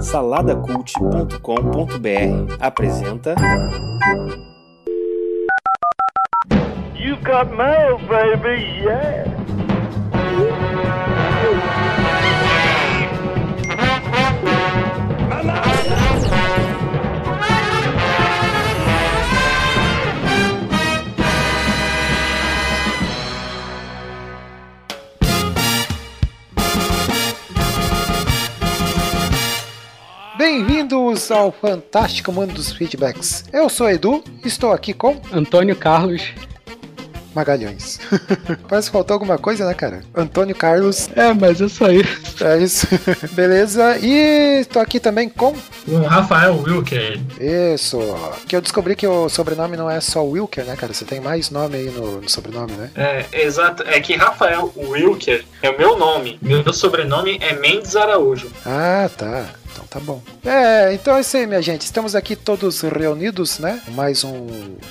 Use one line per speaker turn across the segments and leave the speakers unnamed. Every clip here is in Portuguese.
Saladacult.com.br apresenta.
Got mail, baby, yeah.
Bem-vindos ao fantástico mundo dos feedbacks. Eu sou Edu, estou aqui com
Antônio Carlos.
Magalhães. Parece que faltou alguma coisa, né, cara? Antônio Carlos.
É, mas é só isso.
É isso. Beleza. E estou aqui também com.
O Rafael Wilker.
Isso. Que eu descobri que o sobrenome não é só Wilker, né, cara? Você tem mais nome aí no, no sobrenome, né?
É, exato. É que Rafael Wilker é o meu nome. Meu sobrenome é Mendes Araújo.
Ah, tá. Então tá bom. É, então é isso aí, minha gente. Estamos aqui todos reunidos, né? Mais um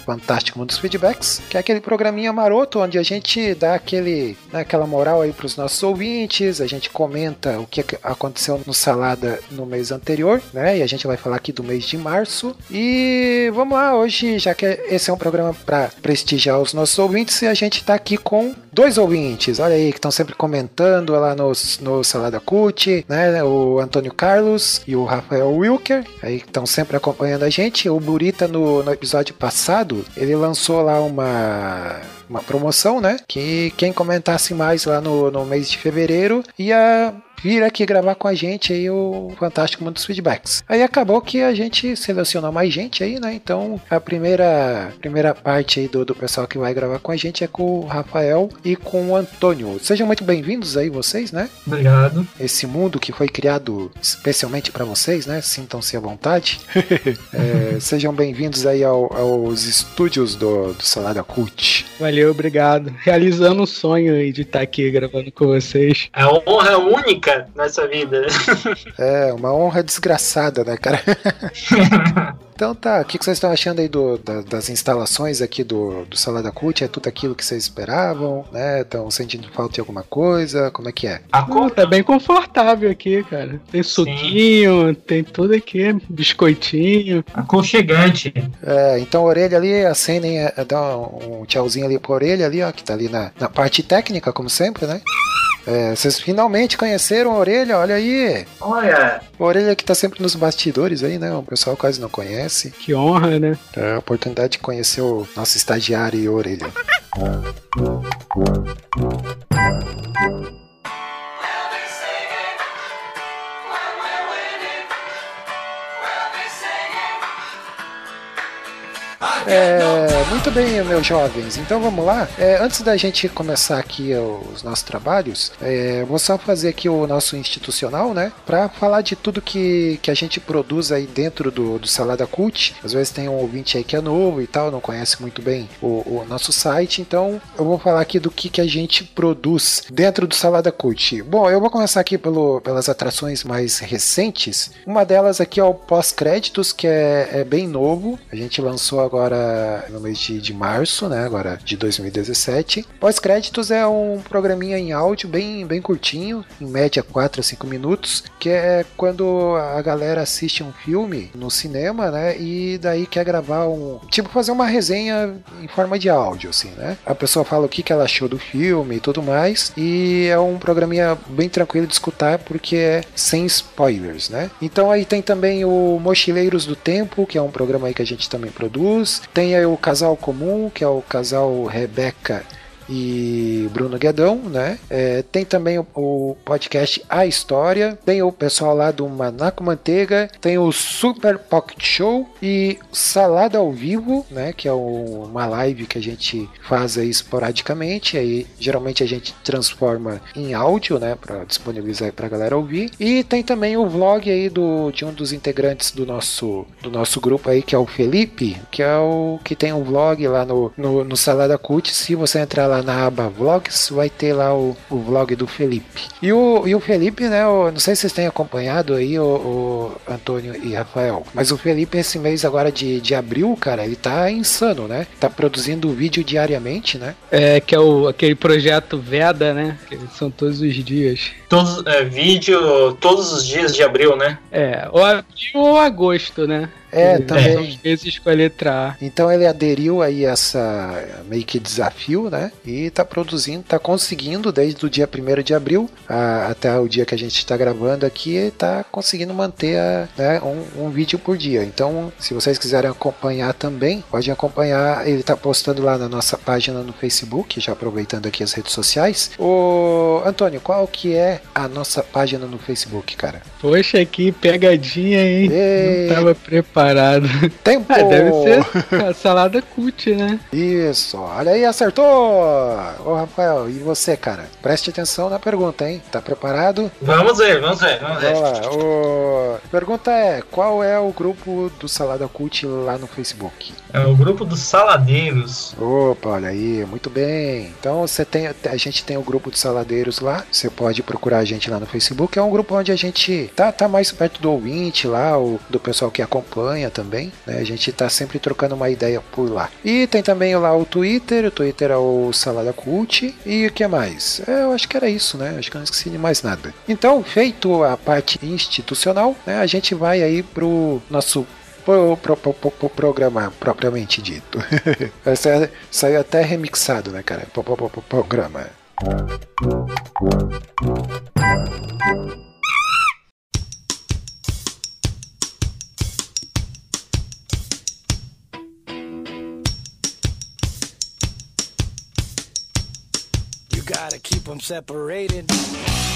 Fantástico Mundo dos Feedbacks, que é aquele programinha maroto onde a gente dá aquele, né, aquela moral aí pros nossos ouvintes, a gente comenta o que aconteceu no Salada no mês anterior, né? E a gente vai falar aqui do mês de março. E vamos lá, hoje, já que esse é um programa para prestigiar os nossos ouvintes, a gente tá aqui com dois ouvintes, olha aí, que estão sempre comentando lá no, no Salada Cult, né? O Antônio Carlos e o Rafael Wilker, aí estão sempre acompanhando a gente. O Burita, no, no episódio passado, ele lançou lá uma uma promoção, né? Que quem comentasse mais lá no, no mês de fevereiro ia vir aqui gravar com a gente aí o Fantástico Mundo dos Feedbacks. Aí acabou que a gente selecionou mais gente aí, né? Então a primeira, primeira parte aí do, do pessoal que vai gravar com a gente é com o Rafael e com o Antônio. Sejam muito bem-vindos aí vocês, né?
Obrigado.
Esse mundo que foi criado especialmente para vocês, né? Sintam-se à vontade. é, sejam bem-vindos aí ao, aos estúdios do, do Salada Cult.
Valeu, obrigado. Realizando o sonho aí de estar aqui gravando com vocês.
É uma honra única nessa vida.
É, uma honra desgraçada, né, cara? Então tá, o que vocês estão achando aí do, da, das instalações aqui do, do Salada Cult? É tudo aquilo que vocês esperavam, né? Estão sentindo falta de alguma coisa? Como é que é?
A
Não,
cor
tá bem confortável aqui, cara. Tem suquinho, tem tudo aqui, biscoitinho.
aconchegante.
É, então a orelha ali, acenem, é, dá um tchauzinho ali pra orelha ali, ó, que tá ali na, na parte técnica, como sempre, né? É, vocês finalmente conheceram a orelha, olha aí.
Olha,
A orelha que tá sempre nos bastidores aí, né? O pessoal quase não conhece.
Que honra, né?
É a oportunidade de conhecer o nosso estagiário e orelha. É, muito bem, meus jovens. Então vamos lá. É, antes da gente começar aqui os nossos trabalhos, é, vou só fazer aqui o nosso institucional, né? Para falar de tudo que, que a gente produz aí dentro do, do Salada Cult. Às vezes tem um ouvinte aí que é novo e tal, não conhece muito bem o, o nosso site. Então eu vou falar aqui do que, que a gente produz dentro do Salada Cult. Bom, eu vou começar aqui pelo, pelas atrações mais recentes. Uma delas aqui é o pós-créditos, que é, é bem novo. A gente lançou agora no mês de, de março, né? Agora de 2017. Pós-créditos é um programinha em áudio bem, bem curtinho, em média 4 a 5 minutos, que é quando a galera assiste um filme no cinema, né? E daí quer gravar um. Tipo, fazer uma resenha em forma de áudio, assim, né? A pessoa fala o que, que ela achou do filme e tudo mais. E é um programinha bem tranquilo de escutar porque é sem spoilers, né? Então aí tem também o Mochileiros do Tempo, que é um programa aí que a gente também produz. Tem aí o Casal Comum, que é o casal Rebeca e Bruno Guedão, né? É, tem também o, o, podcast A História, tem o pessoal lá do Manaco Manteiga, tem o Super Pocket Show e Salada ao Vivo, né? Que é o, uma live que a gente faz aí esporadicamente, aí geralmente a gente transforma em áudio, né? Para disponibilizar para a galera ouvir. E tem também o vlog aí do, de um dos integrantes do nosso, do nosso grupo aí, que é o Felipe, que é o que tem um vlog lá no, no, no Salada Cult. Se você entrar lá lá na aba Vlogs, vai ter lá o, o vlog do Felipe. E o, e o Felipe, né? o- não sei se vocês têm acompanhado aí, o, o Antônio e Rafael, mas o Felipe, esse mês agora de, de abril, cara, ele tá insano, né? Tá produzindo vídeo diariamente, né?
É, que é o, aquele projeto Veda, né? Que são todos os dias.
Todos, é, vídeo todos os dias de abril, né?
É, ou abril ou agosto, né?
É, também.
Os meses com a letra A.
Então ele aderiu aí a essa meio que desafio, né? E tá produzindo, tá conseguindo desde o dia 1 de abril a- até o dia que a gente está gravando aqui, tá conseguindo manter a- né, um, um vídeo por dia. Então, se vocês quiserem acompanhar também, pode acompanhar. Ele tá postando lá na nossa página no Facebook, já aproveitando aqui as redes sociais. O Antônio, qual que é a nossa página no Facebook, cara?
Poxa, que pegadinha, hein?
Ei.
Não tava preparado.
Tempo!
Ah, deve ser a salada cut, né?
Isso, olha aí, acertou! Ô Rafael, e você, cara? Preste atenção na pergunta, hein? Tá preparado?
Vamos ver, vamos ver, vamos ver.
Vamos lá. O... A pergunta é: qual é o grupo do Salada Cult lá no Facebook?
É o grupo dos saladeiros.
Opa, olha aí, muito bem. Então você tem, a gente tem o grupo dos saladeiros lá. Você pode procurar a gente lá no Facebook. É um grupo onde a gente tá, tá mais perto do ouvinte lá, o, do pessoal que acompanha também. né? A gente tá sempre trocando uma ideia por lá. E tem também lá o Twitter. O Twitter é o Salada Cult. E o que mais? É, eu acho que era isso, né? Acho que eu não esqueci de mais nada. Então, feito a parte institucional, né? A gente vai aí pro nosso pro, pro, pro, pro- pro programa propriamente dito. É- saiu até remixado, né, cara? Pro, pro- pro programa.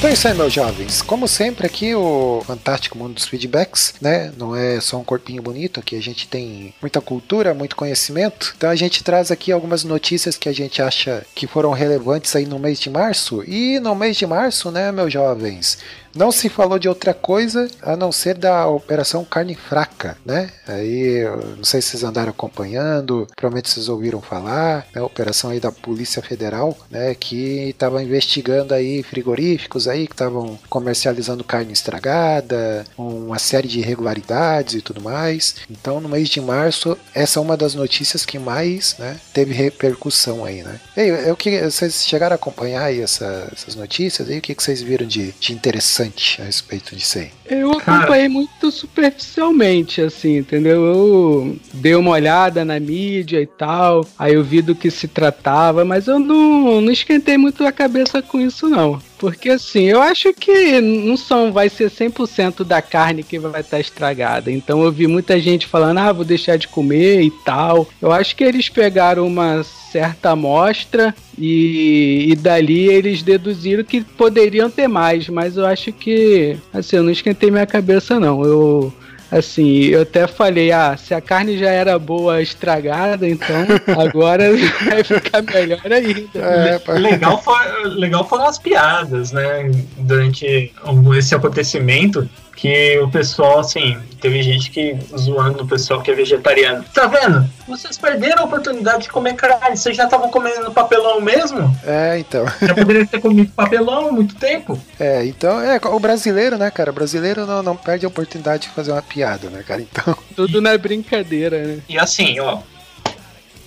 Então é isso aí, meus jovens. Como sempre, aqui o fantástico mundo dos feedbacks, né? Não é só um corpinho bonito, aqui a gente tem muita cultura, muito conhecimento. Então a gente traz aqui algumas notícias que a gente acha que foram relevantes aí no mês de março. E no mês de março, né, meus jovens? Não se falou de outra coisa a não ser da Operação Carne Fraca, né? Aí, não sei se vocês andaram acompanhando, provavelmente vocês ouviram falar, né? Operação aí da Polícia Federal, né? Que estava investigando aí frigoríficos aí que estavam comercializando carne estragada, uma série de irregularidades e tudo mais. Então, no mês de março, essa é uma das notícias que mais, né? Teve repercussão aí, né? Ei, eu que vocês chegaram a acompanhar aí essa- essas notícias aí, o que, que vocês viram de, de interessante a respeito disso aí?
Eu acompanhei muito superficialmente, assim, entendeu? Eu dei uma olhada na mídia e tal, aí eu vi do que se tratava, mas eu não, não esquentei muito a cabeça com isso, não. Porque assim, eu acho que não são, vai ser 100% da carne que vai estar estragada. Então eu vi muita gente falando, ah, vou deixar de comer e tal. Eu acho que eles pegaram uma certa amostra e, e dali eles deduziram que poderiam ter mais, mas eu acho que, assim, eu não esquentei minha cabeça não. Eu Assim, eu até falei, ah, se a carne já era boa estragada, então agora vai ficar melhor ainda.
É.
Legal, for, legal foram as piadas, né? Durante esse acontecimento. Que o pessoal, assim, teve gente que zoando o pessoal que é vegetariano. Tá vendo? Vocês perderam a oportunidade de comer carne. Vocês já estavam comendo papelão mesmo?
É, então.
Já poderiam ter comido papelão há muito tempo.
É, então, é, o brasileiro, né, cara? O brasileiro não, não perde a oportunidade de fazer uma piada, né, cara? Então,
Tudo na brincadeira, né?
E assim, ó.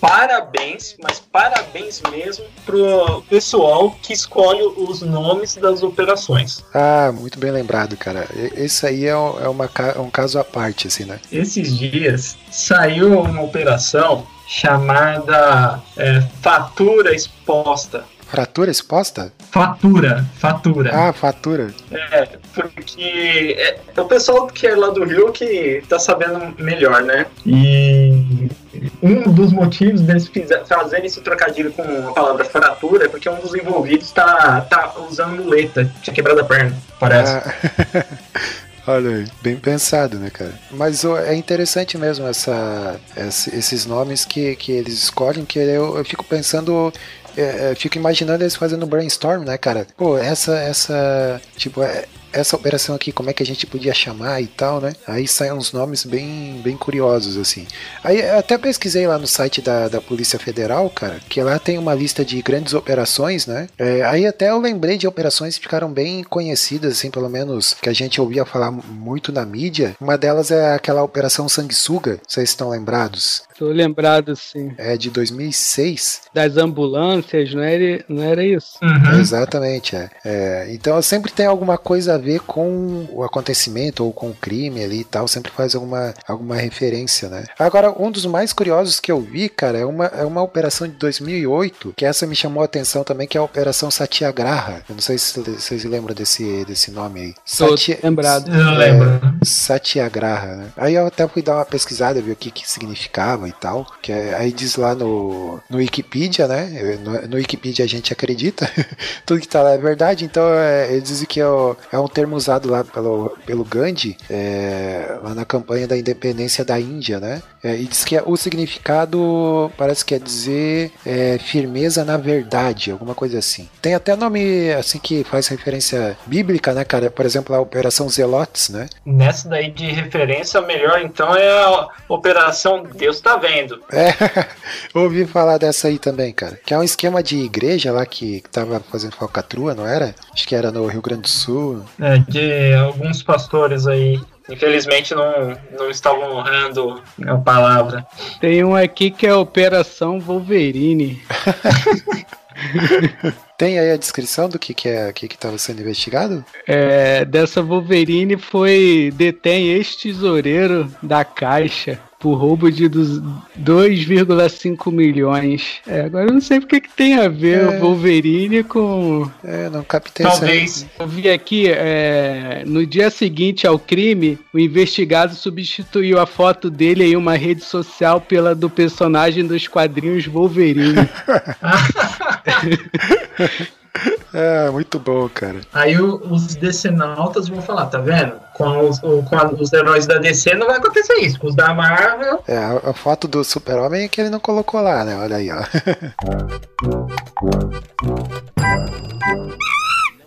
Parabéns, mas parabéns mesmo pro pessoal que escolhe os nomes das operações.
ah, muito bem lembrado, cara. Esse aí é, um- é uma, ca- um caso à parte, assim, né?
Esses dias saiu uma operação chamada é, fatura exposta.
Fratura exposta?
Fatura, fatura.
Ah, fatura.
É, porque é, é o pessoal que é lá do Rio que tá sabendo melhor, né? E um dos motivos deles fazerem esse trocadilho com a palavra fratura é porque um dos envolvidos tá, tá usando muleta, tinha quebrado a perna, parece.
Ah, Olha aí, bem pensado, né, cara? Mas é interessante mesmo essa, esse- esses nomes que, que eles escolhem, que eu, eu fico pensando, é, é, fico imaginando eles fazendo brainstorm, né, cara? Pô, essa, essa, tipo, é, essa operação aqui, como é que a gente podia chamar e tal, né? Aí saem uns nomes bem, bem curiosos, assim. Aí eu até pesquisei lá no site da, da Polícia Federal, cara, que lá tem uma lista de grandes operações, né? É, aí até eu lembrei de operações que ficaram bem conhecidas, assim, pelo menos que a gente ouvia falar muito na mídia. Uma delas é aquela Operação Sanguessuga, vocês estão lembrados?
Tô lembrado, sim.
É de 2006.
Das ambulâncias, não era, não era isso?
Uhum.
Exatamente, é. É, Então sempre tem alguma coisa a ver com o acontecimento ou com o crime ali e tal, sempre faz alguma, alguma referência, né? Agora, um dos mais curiosos que eu vi, cara, é uma, é uma operação de 2008, que essa me chamou a atenção também, que é a Operação Satyagraha. Eu não sei se vocês lembram desse, desse nome aí. Satya-
lembrado.
Eu lembro.
Satyagraha, né? Aí eu até fui dar uma pesquisada, ver o que que significava e tal. Que é- aí diz lá no, no Wikipedia, né? No, no Wikipedia a gente acredita, tudo que tá lá é verdade. Então é, eles dizem que é, o- é um termo usado lá pelo, pelo Gandhi, é, lá na campanha da independência da Índia, né? É, e diz que é- o significado parece que quer dizer é, firmeza na verdade, alguma coisa assim. Tem até nome assim que faz referência bíblica, né, cara? Por exemplo, a Operação Zelotes, né?
Nessa daí de referência, melhor então é a Operação Deus tá vendo.
É, ouvi falar dessa aí também, cara. Que é um esquema de igreja lá que tava fazendo falcatrua, não era? Acho que era no Rio Grande do Sul.
É, de alguns pastores aí. Infelizmente não, não estavam honrando a palavra.
Tem um aqui que é Operação Wolverine.
Tem aí a descrição do que que é, que que tava sendo investigado?
É, dessa Wolverine foi detém ex-tesoureiro da Caixa por roubo de dos 2,5 milhões. É, agora eu não sei porque que tem a ver
É.
o Wolverine com.
É, não captei.
Talvez.
Eu vi aqui, é, no dia seguinte ao crime, o investigado substituiu a foto dele em uma rede social pela do personagem dos quadrinhos Wolverine.
É, muito bom, cara.
Aí o- os decenautas vão falar, tá vendo? Com os, o- com a- os heróis da DC não vai acontecer isso. Com os da Marvel,
É, a, a foto do super-homem é que ele não colocou lá, né? Olha aí, ó.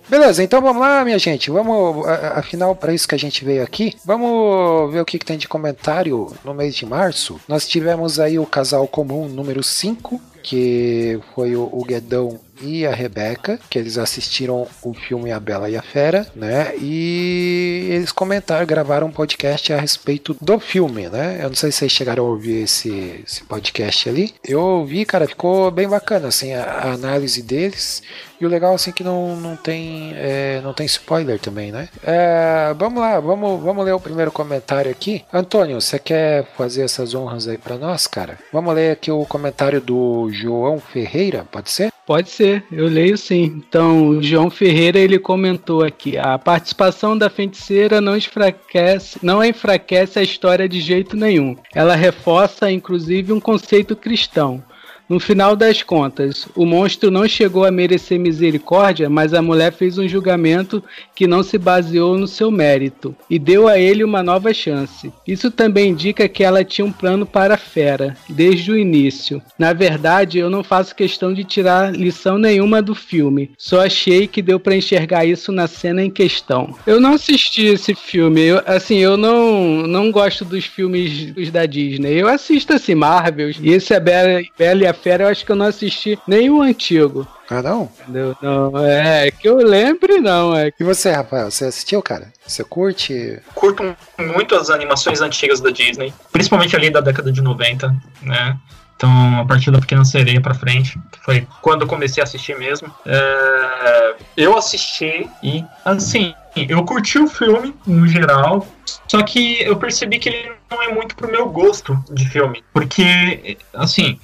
Beleza, então vamos lá, minha gente. Vamos, afinal, para isso que a gente veio aqui, vamos ver o que, que tem de comentário no mês de março. Nós tivemos aí o casal comum número 5, que foi o, o Guedão e a Rebeca, que eles assistiram o filme A Bela e a Fera, né? E eles comentaram, gravaram um podcast a respeito do filme, né? Eu não sei se vocês chegaram a ouvir esse, esse podcast ali. Eu ouvi, cara, ficou bem bacana, assim, a, a análise deles. E o legal, assim, que não, não, tem, é, não tem spoiler também, né? É, vamos lá, vamos, vamos ler o primeiro comentário aqui. Antônio, você quer fazer essas honras aí pra nós, cara? Vamos ler aqui o comentário do João Ferreira, pode ser?
Pode ser, eu leio sim. Então, o João Ferreira ele comentou aqui: a participação da feiticeira não enfraquece, não enfraquece a história de jeito nenhum. Ela reforça, inclusive, um conceito cristão. No final das contas, o monstro não chegou a merecer misericórdia, mas a mulher fez um julgamento que não se baseou no seu mérito e deu a ele uma nova chance. Isso também indica que ela tinha um plano para a fera, desde o início. Na verdade, eu não faço questão de tirar lição nenhuma do filme, só achei que deu para enxergar isso na cena em questão. Eu não assisti esse filme, eu, assim, eu não, não gosto dos filmes da Disney. Eu assisto assim, Marvel, e esse é Bela, Bela e a Fera, eu acho que eu não assisti nenhum antigo.
Ah, não?
Entendeu? Não, é que eu lembre, não. É
E você, Rafael, você assistiu, cara? Você curte?
curto muito as animações antigas da Disney, principalmente ali da década de 90, né? Então, a partir da Pequena Sereia pra frente, que foi quando eu comecei a assistir mesmo. É, eu assisti e, assim, eu curti o filme no geral, só que eu percebi que ele não é muito pro meu gosto de filme. Porque, assim,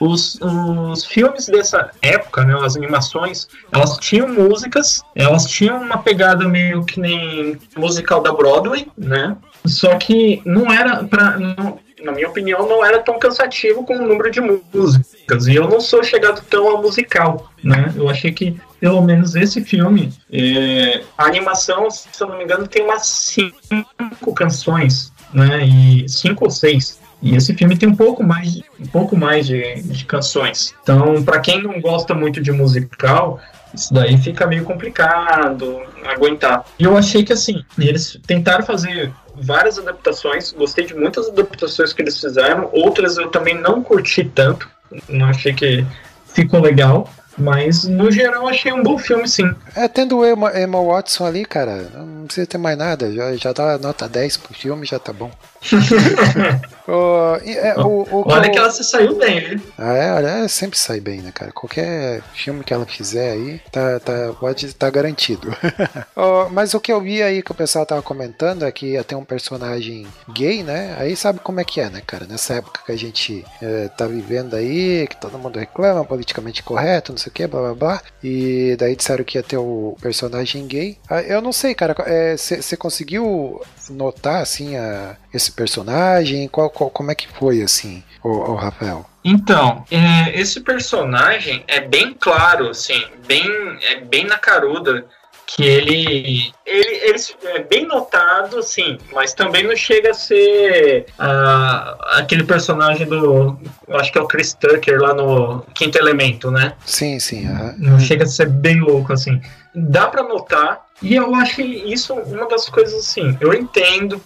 os, os filmes dessa época, né, as animações, elas tinham músicas, elas tinham uma pegada meio que nem musical da Broadway, né? Só que não era pra. não- na minha opinião, não era tão cansativo como o número de músicas. E eu não sou chegado tão ao musical, né? Eu achei que, pelo menos esse filme, é, a animação, se eu não me engano, tem umas cinco canções, né? E cinco ou seis. E esse filme tem um pouco mais, um pouco mais de, de canções. Então, para quem não gosta muito de musical, isso daí fica meio complicado aguentar. E eu achei que assim, eles tentaram fazer várias adaptações, gostei de muitas adaptações que eles fizeram, outras eu também não curti tanto, não achei que ficou legal. Mas, no geral, achei um bom filme, sim.
É, tendo o Emma, Emma Watson ali, cara, não precisa ter mais nada. Já, já dá nota 10 pro filme, já tá bom. o, é, o, o,
olha que ela se saiu bem, viu?
Ah, é, olha, ela sempre sai bem, né, cara? Qualquer filme que ela fizer aí, tá, tá, pode estar tá garantido. mas o que eu vi aí que o pessoal tava comentando é que ia ter um personagem gay, né? Aí sabe como é que é, né, cara? Nessa época que a gente é, tá vivendo aí, que todo mundo reclama, politicamente correto, não sei o que, blá blá blá. E daí disseram que ia ter o personagem gay. Ah, eu não sei, cara, você é, conseguiu notar, assim, a, esse personagem? Qual, qual, como é que foi, assim, o, o Rafael?
Então, é, esse personagem é bem claro, assim, bem, é bem na caruda que ele, ele, ele é bem notado, assim, mas também não chega a ser uh, aquele personagem do, acho que é o Chris Tucker lá no Quinto Elemento, né?
Sim, sim.
Não chega a ser bem louco, assim. Dá para notar, e eu acho isso uma das coisas, assim, eu entendo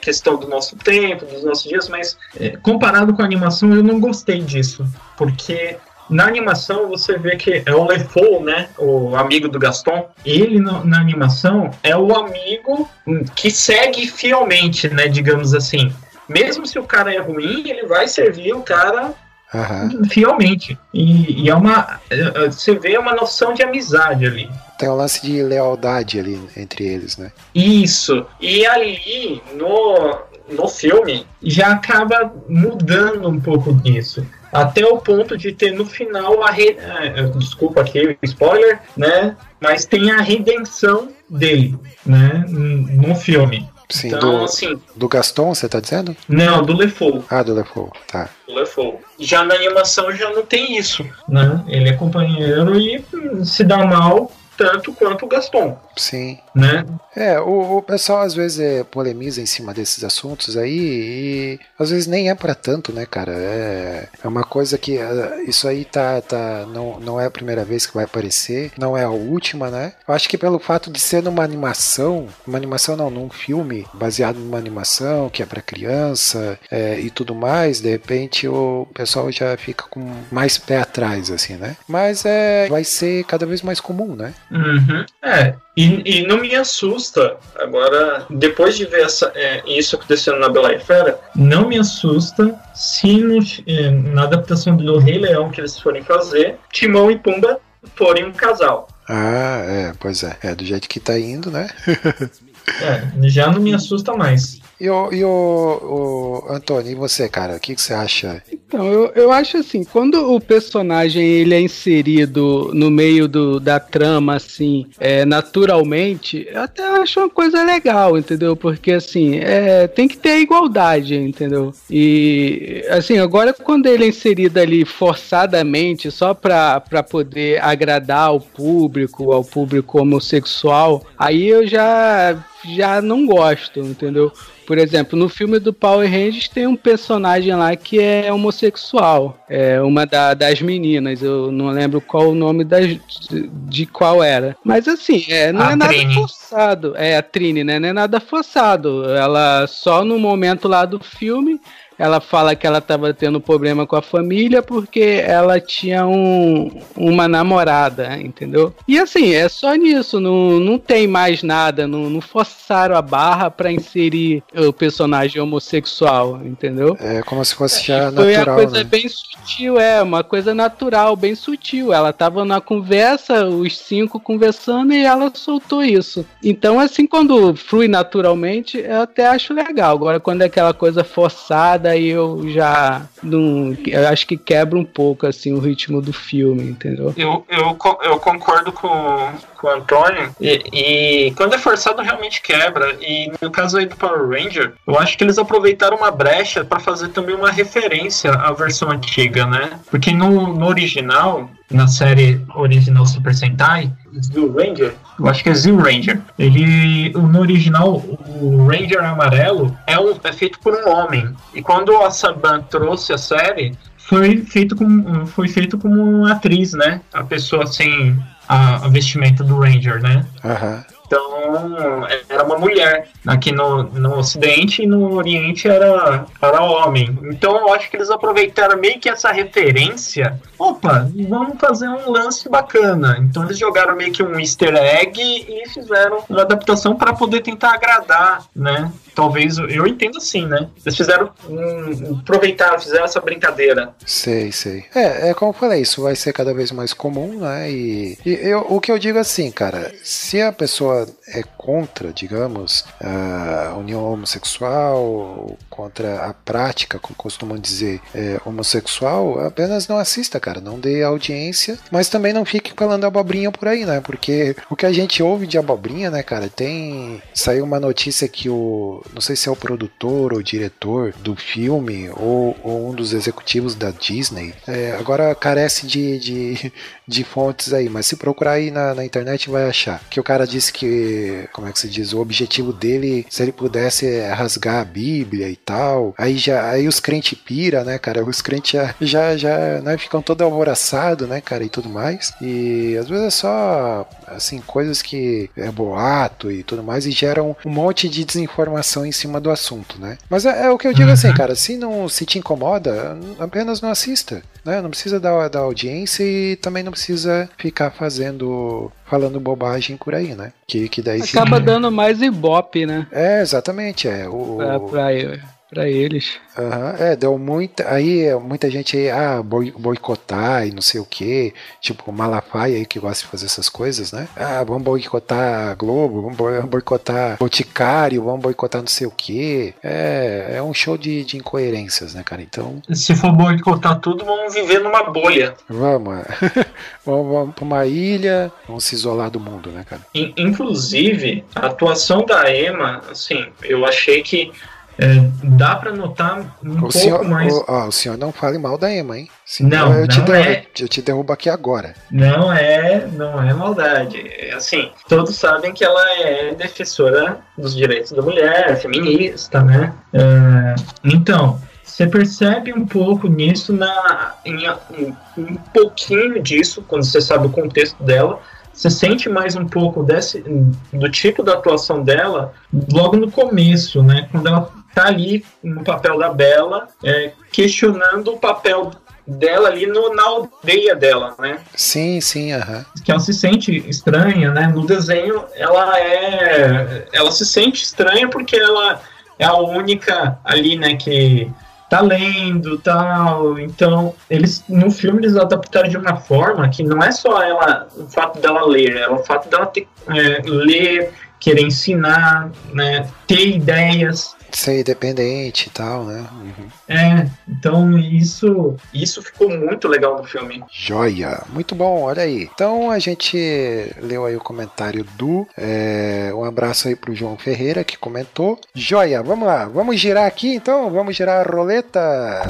questão do nosso tempo, dos nossos dias, mas é, comparado com a animação, eu não gostei disso, porque na animação você vê que é o LeFou, né, o amigo do Gaston, ele no, na animação é o amigo que segue fielmente, né, digamos assim. Mesmo se o cara é ruim, ele vai servir o cara Uhum. fielmente. E, e, é uma. É, é, você vê uma noção de amizade ali.
Tem um lance de lealdade ali entre eles, né?
Isso. E ali, no, no filme, já acaba mudando um pouco disso até o ponto de ter no final a re... É, desculpa aqui o spoiler, né? Mas tem a redenção dele, né? No filme.
Sim, então, do, assim, do Gaston, você tá dizendo?
Não, do LeFou.
Ah, do LeFou, tá.
Do LeFou. Já na animação já não tem isso, né? Ele é companheiro e se dá mal tanto quanto o Gaston.
Sim.
Né?
É, o, o pessoal às vezes é, polemiza em cima desses assuntos aí e às vezes nem é para tanto, né, cara? É, é uma coisa que uh, isso aí tá, tá não, não é a primeira vez que vai aparecer, não é a última, né? Eu acho que pelo fato de ser numa animação, uma animação não, num filme baseado numa animação que é para criança é, e tudo mais, de repente o pessoal já fica com mais pé atrás, assim, né? Mas é, vai ser cada vez mais comum, né?
Uhum. É, e, e, não me assusta, agora, depois de ver essa, é, isso acontecendo na Bela e Fera, não me assusta se no, é, na adaptação do Rei Leão que eles forem fazer, Timão e Pumba forem um casal.
Ah, é, pois é. É do jeito que tá indo, né?
é, já não me assusta mais.
E o, e o, o Antônio, e você, cara, o que, que você acha?
Então, eu, eu acho assim, quando o personagem ele é inserido no meio do, da trama, assim, é, naturalmente, eu até acho uma coisa legal, entendeu? Porque, assim, é, tem que ter igualdade, entendeu? E, assim, agora quando ele é inserido ali forçadamente, só pra, pra poder agradar ao público, ao público homossexual, aí eu já já não gosto, entendeu? Por exemplo, no filme do Power Rangers tem um personagem lá que é homossexual. É uma da, das meninas. Eu não lembro qual o nome das, de, de qual era. Mas assim, é, não a é nada forçado. É a Trini, né? Não é nada forçado. Ela só no momento lá do filme ela fala que ela estava tendo problema com a família porque ela tinha um, uma namorada, entendeu? E assim, é só nisso, não, não tem mais nada, não, não forçaram a barra para inserir o personagem homossexual, entendeu?
É como se fosse já natural.
Foi uma coisa
né?
bem sutil, é, uma coisa natural, bem sutil. Ela tava na conversa, os cinco conversando e ela soltou isso. Então, assim, quando flui naturalmente, eu até acho legal. Agora, quando é aquela coisa forçada, daí eu já não. Eu acho que quebra um pouco assim o ritmo do filme, entendeu?
Eu, eu, eu concordo com, com o Antônio, e, e quando é forçado realmente quebra. E no caso aí do Power Ranger, eu acho que eles aproveitaram uma brecha para fazer também uma referência à versão antiga, né? Porque no, no original, na série original Super Sentai, Zil Ranger, eu acho que é Zil Ranger. Ele, no original, o Ranger amarelo é, um, é feito por um homem. E quando a Saban trouxe a série, foi feito com foi feito como atriz, né? A pessoa sem a, a vestimenta do Ranger, né?
Aham.
Então, era uma mulher. Aqui no, no Ocidente e no Oriente era, era homem. Então, eu acho que eles aproveitaram meio que essa referência. Opa, vamos fazer um lance bacana. Então, eles jogaram meio que um easter egg e fizeram uma adaptação para poder tentar agradar, né? Talvez, eu entendo assim, né? Eles fizeram, um, aproveitaram, fizeram essa brincadeira.
Sei, sei. É, é como eu falei, isso vai ser cada vez mais comum, né? E, e eu, o que eu digo assim, cara, se a pessoa é contra, digamos, a união homossexual, contra a prática, como costumam dizer, é, homossexual, apenas não assista, cara, não dê audiência, mas também não fique falando abobrinha por aí, né? Porque o que a gente ouve de abobrinha, né, cara, tem. Saiu uma notícia que o. Não sei se é o produtor ou diretor do filme ou, ou um dos executivos da Disney, é, agora carece de, de, de, fontes aí, mas se procurar aí na, na internet vai achar. Que o cara disse que, como é que se diz, o objetivo dele, se ele pudesse é rasgar a Bíblia e tal. Aí já aí os crentes pira, né, cara? Os crentes já, já, já né, ficam todo alvoroçados, né, cara, e tudo mais. E às vezes é só assim, coisas que é boato e tudo mais, e geram um monte de desinformação em cima do assunto, né? Mas é, é o que eu digo assim, cara, se não se te incomoda, apenas não assista, né? Não precisa dar, dar audiência e também não precisa ficar fazendo falando bobagem por aí, né? Que, que daí
acaba se... dando mais ibope, né?
É, exatamente, é. O,
pra, pra, pra eles.
Uhum, é, deu muita. Aí muita gente aí, ah, boicotar e não sei o que. Tipo, Malafaia aí que gosta de fazer essas coisas, né? Ah, vamos boicotar a Globo, vamos boicotar Boticário, vamos boicotar não sei o que. É, é um show de, de incoerências, né, cara? Então.
Se for boicotar tudo, vamos viver numa bolha.
Vamos, vamos, vamos pra uma ilha, vamos se isolar do mundo, né, cara?
Inclusive, a atuação da Emma, assim, eu achei que é, dá para notar um o pouco
senhor,
mais.
O, ó, o senhor não fale mal da Emma, hein? Senão
não,
eu,
não
te derrubo,
é.
eu te derrubo aqui agora.
Não é, não é maldade. Assim, todos sabem que ela é defensora dos direitos da mulher, feminista, né? É, então, você percebe um pouco nisso na, em, um, um pouquinho disso quando você sabe o contexto dela você sente mais um pouco desse, do tipo da atuação dela logo no começo, né? Quando ela tá ali no papel da Bela, é, questionando o papel dela ali no, na aldeia dela, né?
Sim, sim, aham.
Que ela se sente estranha, né? No desenho ela é, ela se sente estranha porque ela é a única ali, né? Que tá lendo tal. Então, eles no filme eles adaptaram de uma forma que não é só ela o fato dela ler, é o fato dela ter, é, ler, querer ensinar, né? Ter ideias
ser independente e tal, né? Uhum.
É, então isso, isso ficou muito legal no filme.
Joia, muito bom, olha aí. Então a gente leu aí o comentário do. É, um abraço aí pro João Ferreira que comentou. Joia, vamos lá, vamos girar aqui então, vamos girar a roleta.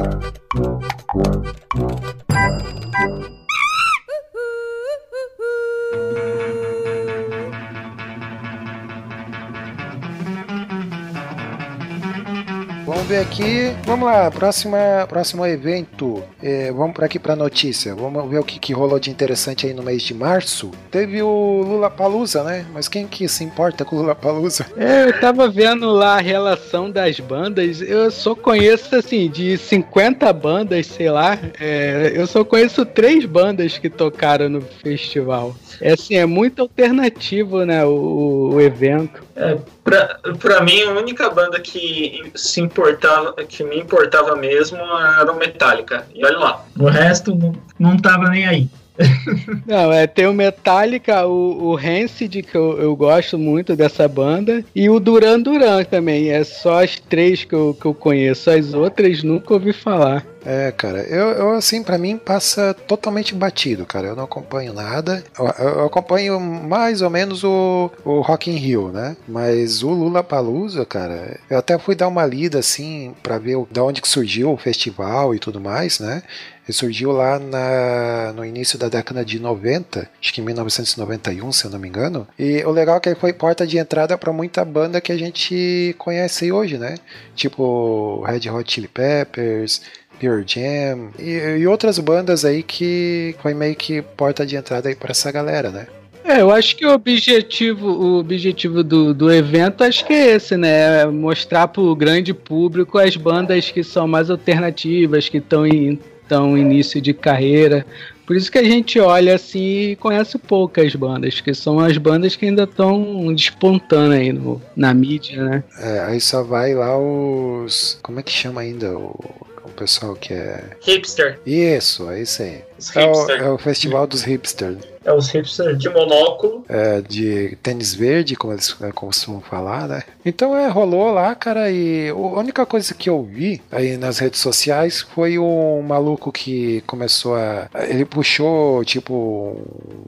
Vamos ver aqui. Vamos lá, próxima, próximo evento. É, vamos para aqui para notícia. Vamos ver o que, que, rolou de interessante aí no mês de março. Teve o Lula Palusa, né? Mas quem que se importa com o Lula Palusa?
É, eu tava vendo lá a relação das bandas. Eu só conheço assim de 50 bandas, sei lá. É, eu só conheço três bandas que tocaram no festival. É assim, é muito alternativo, né? O, o evento.
É, pra, pra mim, a única banda que se importava, que me importava mesmo era o Metallica. E olha lá, o resto não, não tava nem aí.
Não, é, tem o Metallica, o, o Rancid, que eu, eu gosto muito dessa banda, e o Duran Duran também. É só as três que eu, que eu conheço, as outras nunca ouvi falar.
É, cara, eu, eu assim, para mim passa totalmente batido, cara. Eu não acompanho nada. Eu, eu acompanho mais ou menos o, o Rock in Rio, né? Mas o Lula Palusa, cara, eu até fui dar uma lida assim para ver o, da onde que surgiu o festival e tudo mais, né? Ele surgiu lá na, no início da década de 90, acho que em 1991, se eu não me engano. E o legal é que ele foi porta de entrada para muita banda que a gente conhece hoje, né? Tipo Red Hot Chili Peppers, Pure Jam e, e outras bandas aí que foi meio que porta de entrada aí para essa galera, né?
É, eu acho que o objetivo, o objetivo do, do evento acho que é esse, né? É mostrar para o grande público as bandas que são mais alternativas, que estão em tão início de carreira. Por isso que a gente olha assim e conhece poucas bandas, que são as bandas que ainda estão despontando aí no, na mídia, né?
É, aí só vai lá os. Como é que chama ainda? O, o pessoal que é.
Hipster.
Isso, é isso aí.
Os
É o,
hipster.
é o festival dos hipsters.
É os hipsters de monóculo.
é, de tênis verde, como eles é, costumam falar, né? Então é, rolou lá, cara, e a única coisa que eu vi aí nas redes sociais foi um maluco que começou a. Ele puxou, tipo,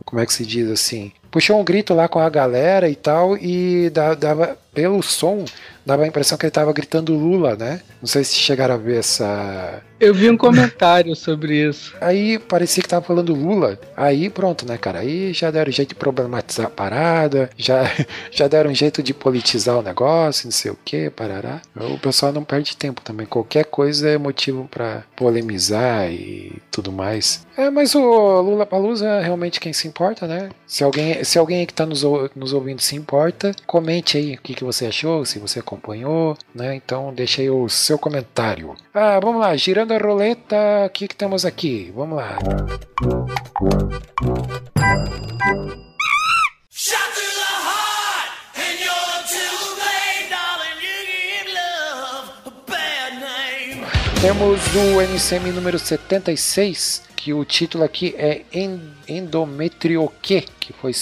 como é que se diz assim? Puxou um grito lá com a galera e tal, e da- dava, pelo som, dava a impressão que ele tava gritando Lula, né? Não sei se chegaram a ver essa,
Eu vi um comentário sobre isso.
Aí parecia que tava falando Lula. Aí pronto, né, cara? Aí já deram jeito de problematizar a parada, já, já deram jeito de politizar o negócio, não sei o que, parará. O pessoal não perde tempo também. Qualquer coisa é motivo pra polemizar e tudo mais. É, mas o Lula Palusa é realmente quem se importa, né? Se alguém, se alguém que tá nos, nos ouvindo se importa, comente aí o que, que você achou, se você acompanhou, né? Então deixa aí o seu comentário. Ah, vamos lá, girando a roleta, o que, que temos aqui? Vamos lá. Temos do NCM número 76, que o título aqui é En- Endometrioque, que foi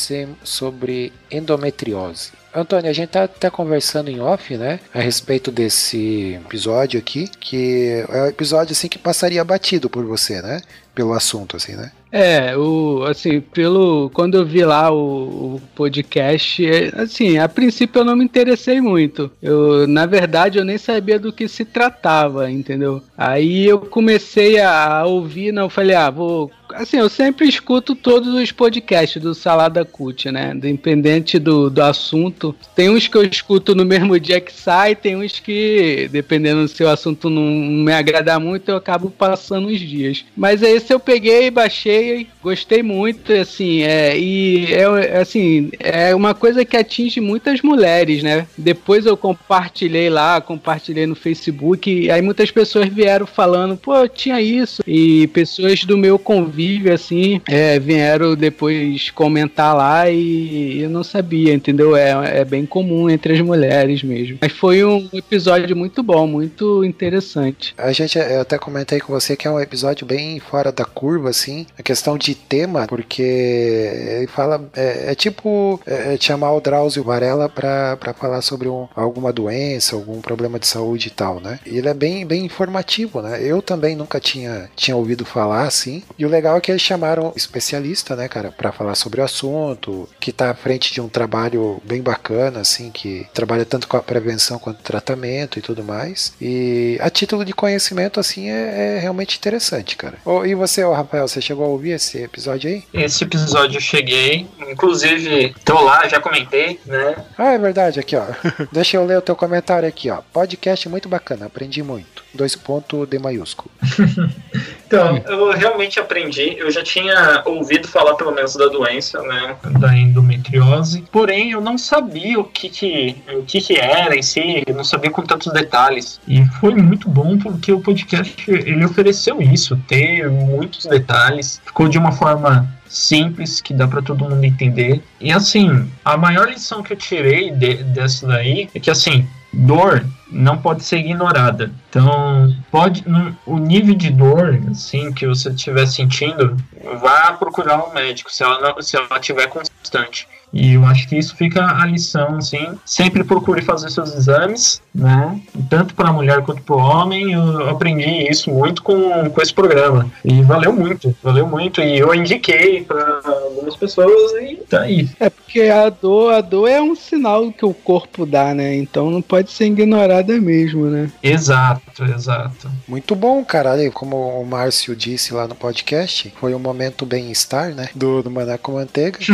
sobre endometriose. Antônio, a gente tá até conversando em off, né, a respeito desse episódio aqui, que é um episódio assim que passaria batido por você, né, pelo assunto assim, né?
É, o assim, pelo quando eu vi lá o, o podcast, é, assim, a princípio eu não me interessei muito. Eu, na verdade, eu nem sabia do que se tratava, entendeu? Aí eu comecei a ouvir, não, eu falei, ah, vou assim, eu sempre escuto todos os podcasts do Salada Cult, né? Independente do, do assunto. Tem uns que eu escuto no mesmo dia que sai, tem uns que, dependendo se o assunto não me agradar muito, eu acabo passando uns dias. Mas é esse eu peguei, baixei, gostei muito, assim, é, e é assim, é uma coisa que atinge muitas mulheres, né? Depois eu compartilhei lá, compartilhei no Facebook, aí muitas pessoas vieram falando, pô, eu tinha isso, e pessoas do meu convívio, assim, é, vieram depois comentar lá e eu não sabia, entendeu? É, é bem comum entre as mulheres mesmo. Mas foi um episódio muito bom, muito interessante.
A gente, eu até comentei com você que é um episódio bem fora da curva, assim, a questão de tema, porque ele fala, é, é tipo é, é chamar o Drauzio Varela pra, pra falar sobre um- alguma doença, algum problema de saúde e tal, né? E ele é bem, bem informativo, né? Eu também nunca tinha, tinha ouvido falar, assim, e o legal é que eles chamaram especialista, né, cara, pra falar sobre o assunto, que tá à frente de um trabalho bem bacana, assim, que trabalha tanto com a prevenção quanto o tratamento e tudo mais. E a título de conhecimento, assim, é, é realmente interessante, cara. Ô, e você, ô, Rafael, você chegou a ouvir esse episódio aí?
Esse episódio eu cheguei, inclusive tô lá, já comentei, né?
Ah, é verdade, aqui, ó. Deixa eu ler o teu comentário aqui, ó. Podcast muito bacana, aprendi muito. Dois pontos D maiúsculo.
Então, eu realmente aprendi. Eu já tinha ouvido falar pelo menos da doença, né? Da endometriose. Porém, eu não sabia o que que, o que, que era em si. Eu não sabia com tantos detalhes. E foi muito bom porque o podcast ele ofereceu isso, ter muitos detalhes. Ficou de uma forma simples que dá para todo mundo entender. E assim, a maior lição que eu tirei de, dessa daí é que assim, dor não pode ser ignorada. Então, pode o nível de dor assim que você estiver sentindo, vá procurar um médico se ela não, se ela estiver constante. E eu acho que isso fica a lição, assim. Sempre procure fazer seus exames, né? Tanto para a mulher quanto para o homem. Eu aprendi isso muito com, com esse programa. E valeu muito, valeu muito. E eu indiquei para algumas pessoas e tá aí.
É porque a dor, a dor é um sinal que o corpo dá, né? Então não pode ser ignorada mesmo, né?
Exato, exato.
Muito bom, cara. Como o Márcio disse lá no podcast, foi um momento bem-estar, né? Do, do Maná com Manteiga.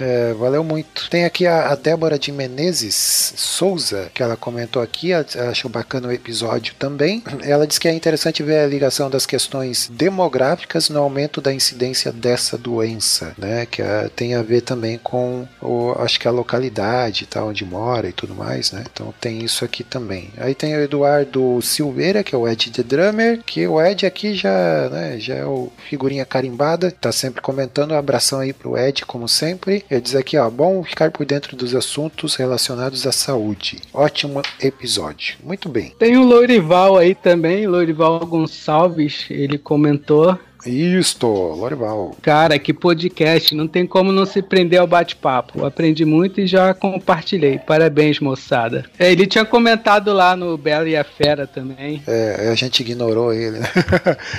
É, valeu muito. Tem aqui a, a Débora de Menezes Souza, que ela comentou aqui, achou bacana o episódio também. Ela diz que é interessante ver a ligação das questões demográficas no aumento da incidência dessa doença, né? Que ah, tem a ver também com, o, acho que a localidade, tá, onde mora e tudo mais, né? Então tem isso aqui também. Aí tem o Eduardo Silveira, que é o Ed The Drummer, que o Ed aqui já, né, já é o figurinha carimbada, tá sempre comentando. Um abração aí pro Ed, como sempre. Ele diz aqui, ó, bom ficar por dentro dos assuntos relacionados à saúde. Ótimo episódio. Muito bem.
Tem o Lourival aí também, Lourival Gonçalves, ele comentou.
Isto, Lorival.
Cara, que podcast, não tem como não se prender ao bate-papo. Aprendi muito e já compartilhei. Parabéns, moçada. É, ele tinha comentado lá no Bela e a Fera também.
É, a gente ignorou ele, né?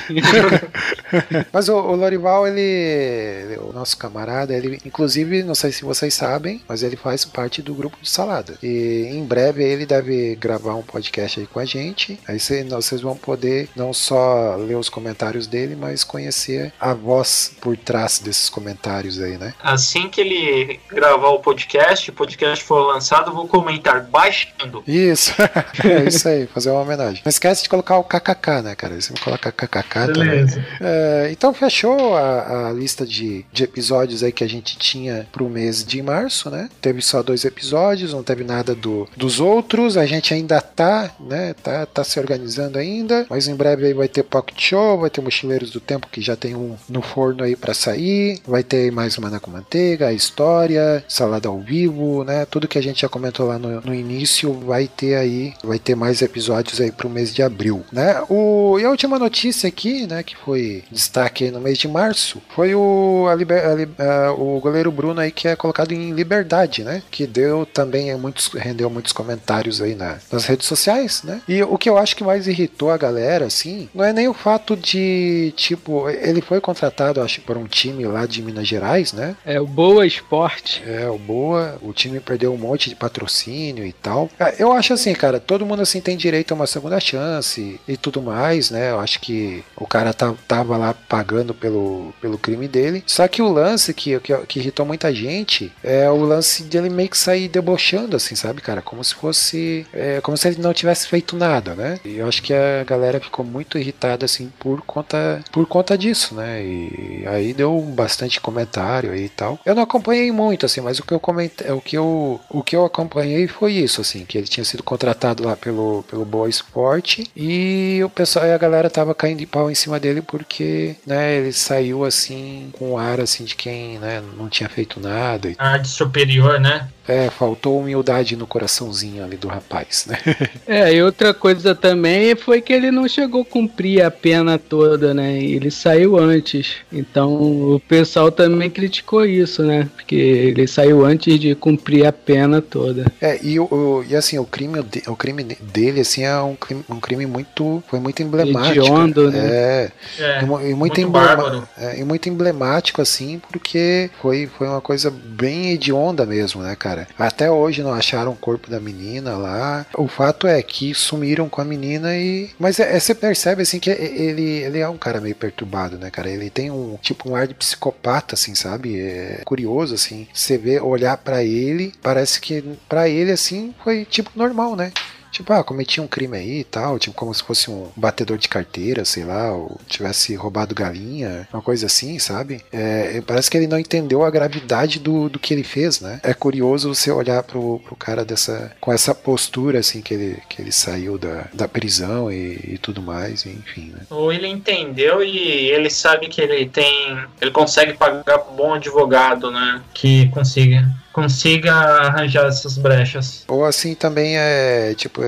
Mas o, o Lorival, ele, ele- o nosso camarada, ele, inclusive, não sei se vocês sabem, mas ele faz parte do grupo de salada. E em breve ele deve gravar um podcast aí com a gente. Aí cê- vocês vão poder não só ler os comentários dele, mas conhecer a voz por trás desses comentários aí, né?
Assim que ele gravar o podcast, o podcast for lançado, eu vou comentar baixando.
Isso, é isso aí, fazer uma homenagem. Não esquece de colocar o KKK, né, cara? Você coloca KKK também.
Beleza.
É, então fechou a, a lista de, de episódios aí que a gente tinha pro mês de março, né? Teve só dois episódios, não teve nada do, dos outros. A gente ainda tá, né? Tá, tá se organizando ainda, mas em breve aí vai ter Pocket Show, vai ter Mochileiros do Tempo que já tem um no forno aí pra sair, vai ter mais Maná com Manteiga, história, salada ao vivo, né? Tudo que a gente já comentou lá no, no início vai ter aí, vai ter mais episódios aí pro mês de abril, né? O, e a última notícia aqui, né, que foi destaque no mês de março, foi o, a liber- a a- o goleiro Bruno aí que é colocado em liberdade, né? Que deu também muitos, rendeu muitos comentários aí na- nas redes sociais, né? E o que eu acho que mais irritou a galera, assim, não é nem o fato de, tipo, ele foi contratado, acho, por um time lá de Minas Gerais, né?
É o Boa Esporte.
É, o Boa, o time perdeu um monte de patrocínio e tal. Ah, Eu acho assim, cara, todo mundo assim tem direito a uma segunda chance e tudo mais, né? Eu acho que o cara tá- tava lá pagando pelo, pelo crime dele. Só que o lance que, que, que irritou muita gente é o lance de ele meio que sair debochando, assim, sabe, cara? Como se fosse. é, como se ele não tivesse feito nada, né? E eu acho que a galera ficou muito irritada, assim, por conta, por conta disso, né? E aí deu bastante comentário aí e tal. Eu não acompanhei muito, assim, mas o que eu comentei, o que eu, o que eu acompanhei foi isso, assim, que ele tinha sido contratado lá pelo, pelo Boa Esporte e o pessoal, e a galera tava caindo de pau em cima dele porque, né, ele saiu assim com o ar assim de quem, né, não tinha feito nada. E,
A de superior, né?
É, faltou humildade no coraçãozinho ali do rapaz, né?
É, e outra coisa também foi que ele não chegou a cumprir a pena toda, né? Ele saiu antes. Então o pessoal também criticou isso, né? Porque ele saiu antes de cumprir a pena toda.
É, e, o, o- e assim, o crime, de- o crime dele, assim, é um crime, um crime muito. Foi muito emblemático.
Hediondo, né?
É,
É,
e, mu- e muito,
muito
emblema- é, e muito emblemático, assim, porque foi, foi uma coisa bem hedionda mesmo, né, cara? Até hoje não acharam o corpo da menina lá. O fato é que sumiram com a menina e. Mas é, é- você percebe, assim, que ele, ele é um cara meio perturbado, né, cara? Ele tem um tipo um ar de psicopata, assim, sabe? É curioso, assim. Você vê, olhar pra ele, parece que pra ele, assim, foi tipo normal, né? Tipo, ah, cometi um crime aí e tal, tipo, como se fosse um batedor de carteira, sei lá, ou tivesse roubado galinha, uma coisa assim, sabe? É, parece que ele não entendeu a gravidade do, do que ele fez, né? É curioso você olhar pro, pro cara dessa, com essa postura, assim, que ele, que ele saiu da, da prisão e, e tudo mais, enfim, né?
Ou ele entendeu e ele sabe que ele tem. Ele consegue pagar um bom advogado, né? Que consiga. Consiga arranjar essas brechas.
Ou assim também é, tipo,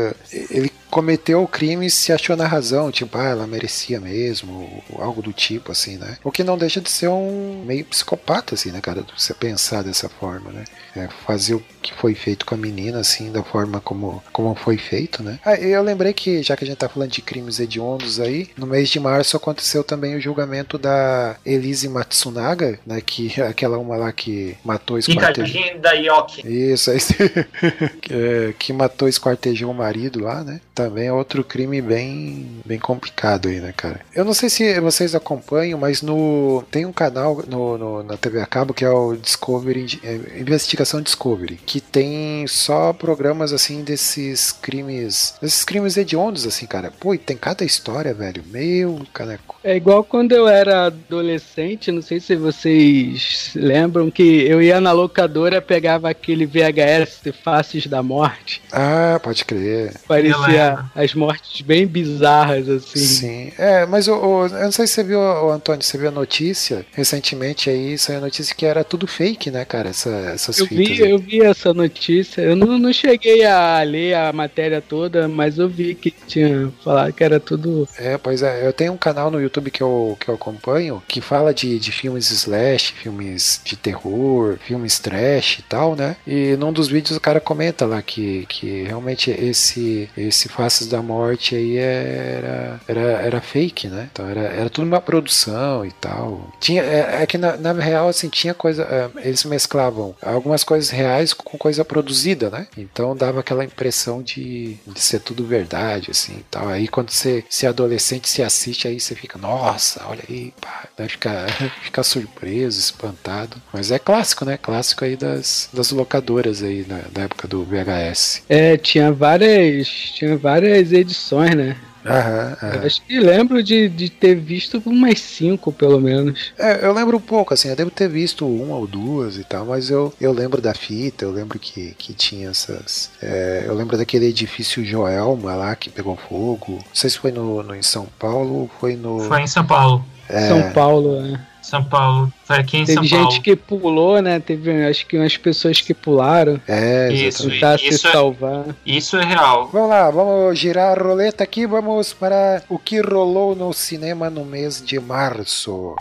ele cometeu o crime e se achou na razão, tipo, ah, ela merecia mesmo, ou algo do tipo, assim, né? O que não deixa de ser um meio psicopata, assim, né, cara? Você pensar dessa forma, né? É, fazer o que foi feito com a menina, assim, da forma como, como foi feito, né? Ah, eu lembrei que, já que a gente tá falando de crimes hediondos aí, no mês de março aconteceu também o julgamento da Elise Matsunaga, né? Que aquela uma lá que matou esquartejou.
Da Yoki.
Isso, que, é, que matou, esquartejou o marido lá, né? Também é outro crime bem, bem complicado aí, né, cara? Eu não sei se vocês acompanham, mas no tem um canal no, no- na TV a cabo que é o Discovery, é, Investigação Discovery, que tem só programas assim desses crimes, desses crimes hediondos, assim, cara. Pô, e tem cada história, velho. Meu caneco.
É igual quando eu era adolescente, não sei se vocês lembram que eu ia na locadora, pegava aquele VHS de Faces da Morte.
Ah, pode crer.
Parecia as mortes bem bizarras, assim.
Sim, é, mas o, o- eu não sei se você viu, o Antônio, você viu a notícia recentemente aí, saiu a notícia que era tudo fake, né, cara, essa, essas
Eu
fitas.
vi,
aí.
eu vi essa notícia. Eu não, não cheguei a ler a matéria toda, mas eu vi que tinha falado que era tudo.
É, pois é, eu tenho um canal no YouTube que eu, que eu acompanho que fala de, de filmes slash, filmes de terror, filmes trash e tal, né? E num dos vídeos o cara comenta lá que, que realmente esse esse Faces da Morte aí era, era, era fake, né? Então era, era tudo uma produção e tal. Tinha, é, é que na, na real, assim, tinha coisa. é, eles mesclavam algumas coisas reais com coisa produzida, né? Então dava aquela impressão de, de ser tudo verdade, assim e tal. Aí quando você, você é adolescente, se assiste, aí você fica, nossa, olha aí, pá, vai ficar, ficar surpreso, espantado. Mas é clássico, né? Clássico aí das, das locadoras aí na, época do VHS.
É, tinha várias. Tinha várias edições, né?
Aham,
Eu
aham.
Acho que lembro de, de ter visto umas cinco, pelo menos.
É, eu lembro um pouco, assim, eu devo ter visto uma ou duas e tal, mas eu, eu lembro da fita, eu lembro que, que tinha essas. é, eu lembro daquele edifício Joelma lá que pegou fogo. Não sei se foi no, no- em São Paulo ou foi no.
Foi em São Paulo.
É,
São Paulo, né?
São Paulo. Foi aqui em
Teve
São
gente
Paulo.
que pulou, né? Teve acho que umas pessoas que pularam.
É,
Isso.
Tentar se
isso é-
salvar.
Isso é real.
Vamos lá, vamos girar a roleta aqui, vamos para o que rolou no cinema no mês de março.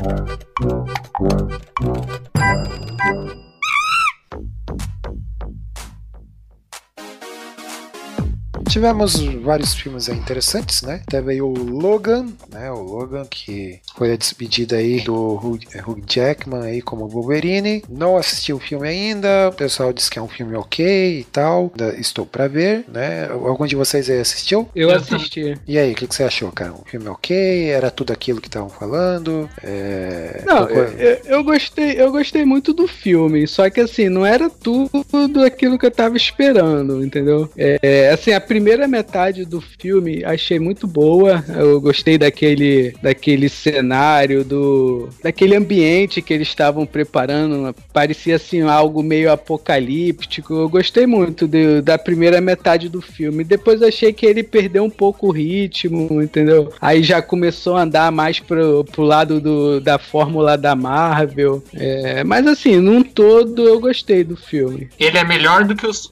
Tivemos vários filmes aí interessantes, né? Teve aí o Logan, né? O Logan que foi a despedida aí do Hugh, Hugh Jackman aí como Wolverine. Não assisti o filme ainda, o pessoal disse que é um filme ok e tal. Estou pra ver, né? Algum de vocês aí assistiu?
Eu
Eu
assisti.
E aí, o que, que você achou, cara? Um filme ok? Era tudo aquilo que estavam falando? É...
Não,
qual-
eu, eu gostei, eu gostei muito do filme, só que assim, não era tudo aquilo que eu tava esperando, entendeu? É, assim, a primeira metade do filme achei muito boa. Eu gostei daquele, daquele cenário, do daquele ambiente que eles estavam preparando. Parecia assim algo meio apocalíptico. Eu gostei muito de- da primeira metade do filme. Depois achei que ele perdeu um pouco o ritmo, entendeu? Aí já começou a andar mais pro, pro lado do, da fórmula da Marvel. É, mas assim, num todo eu gostei do filme.
Ele é melhor do que os,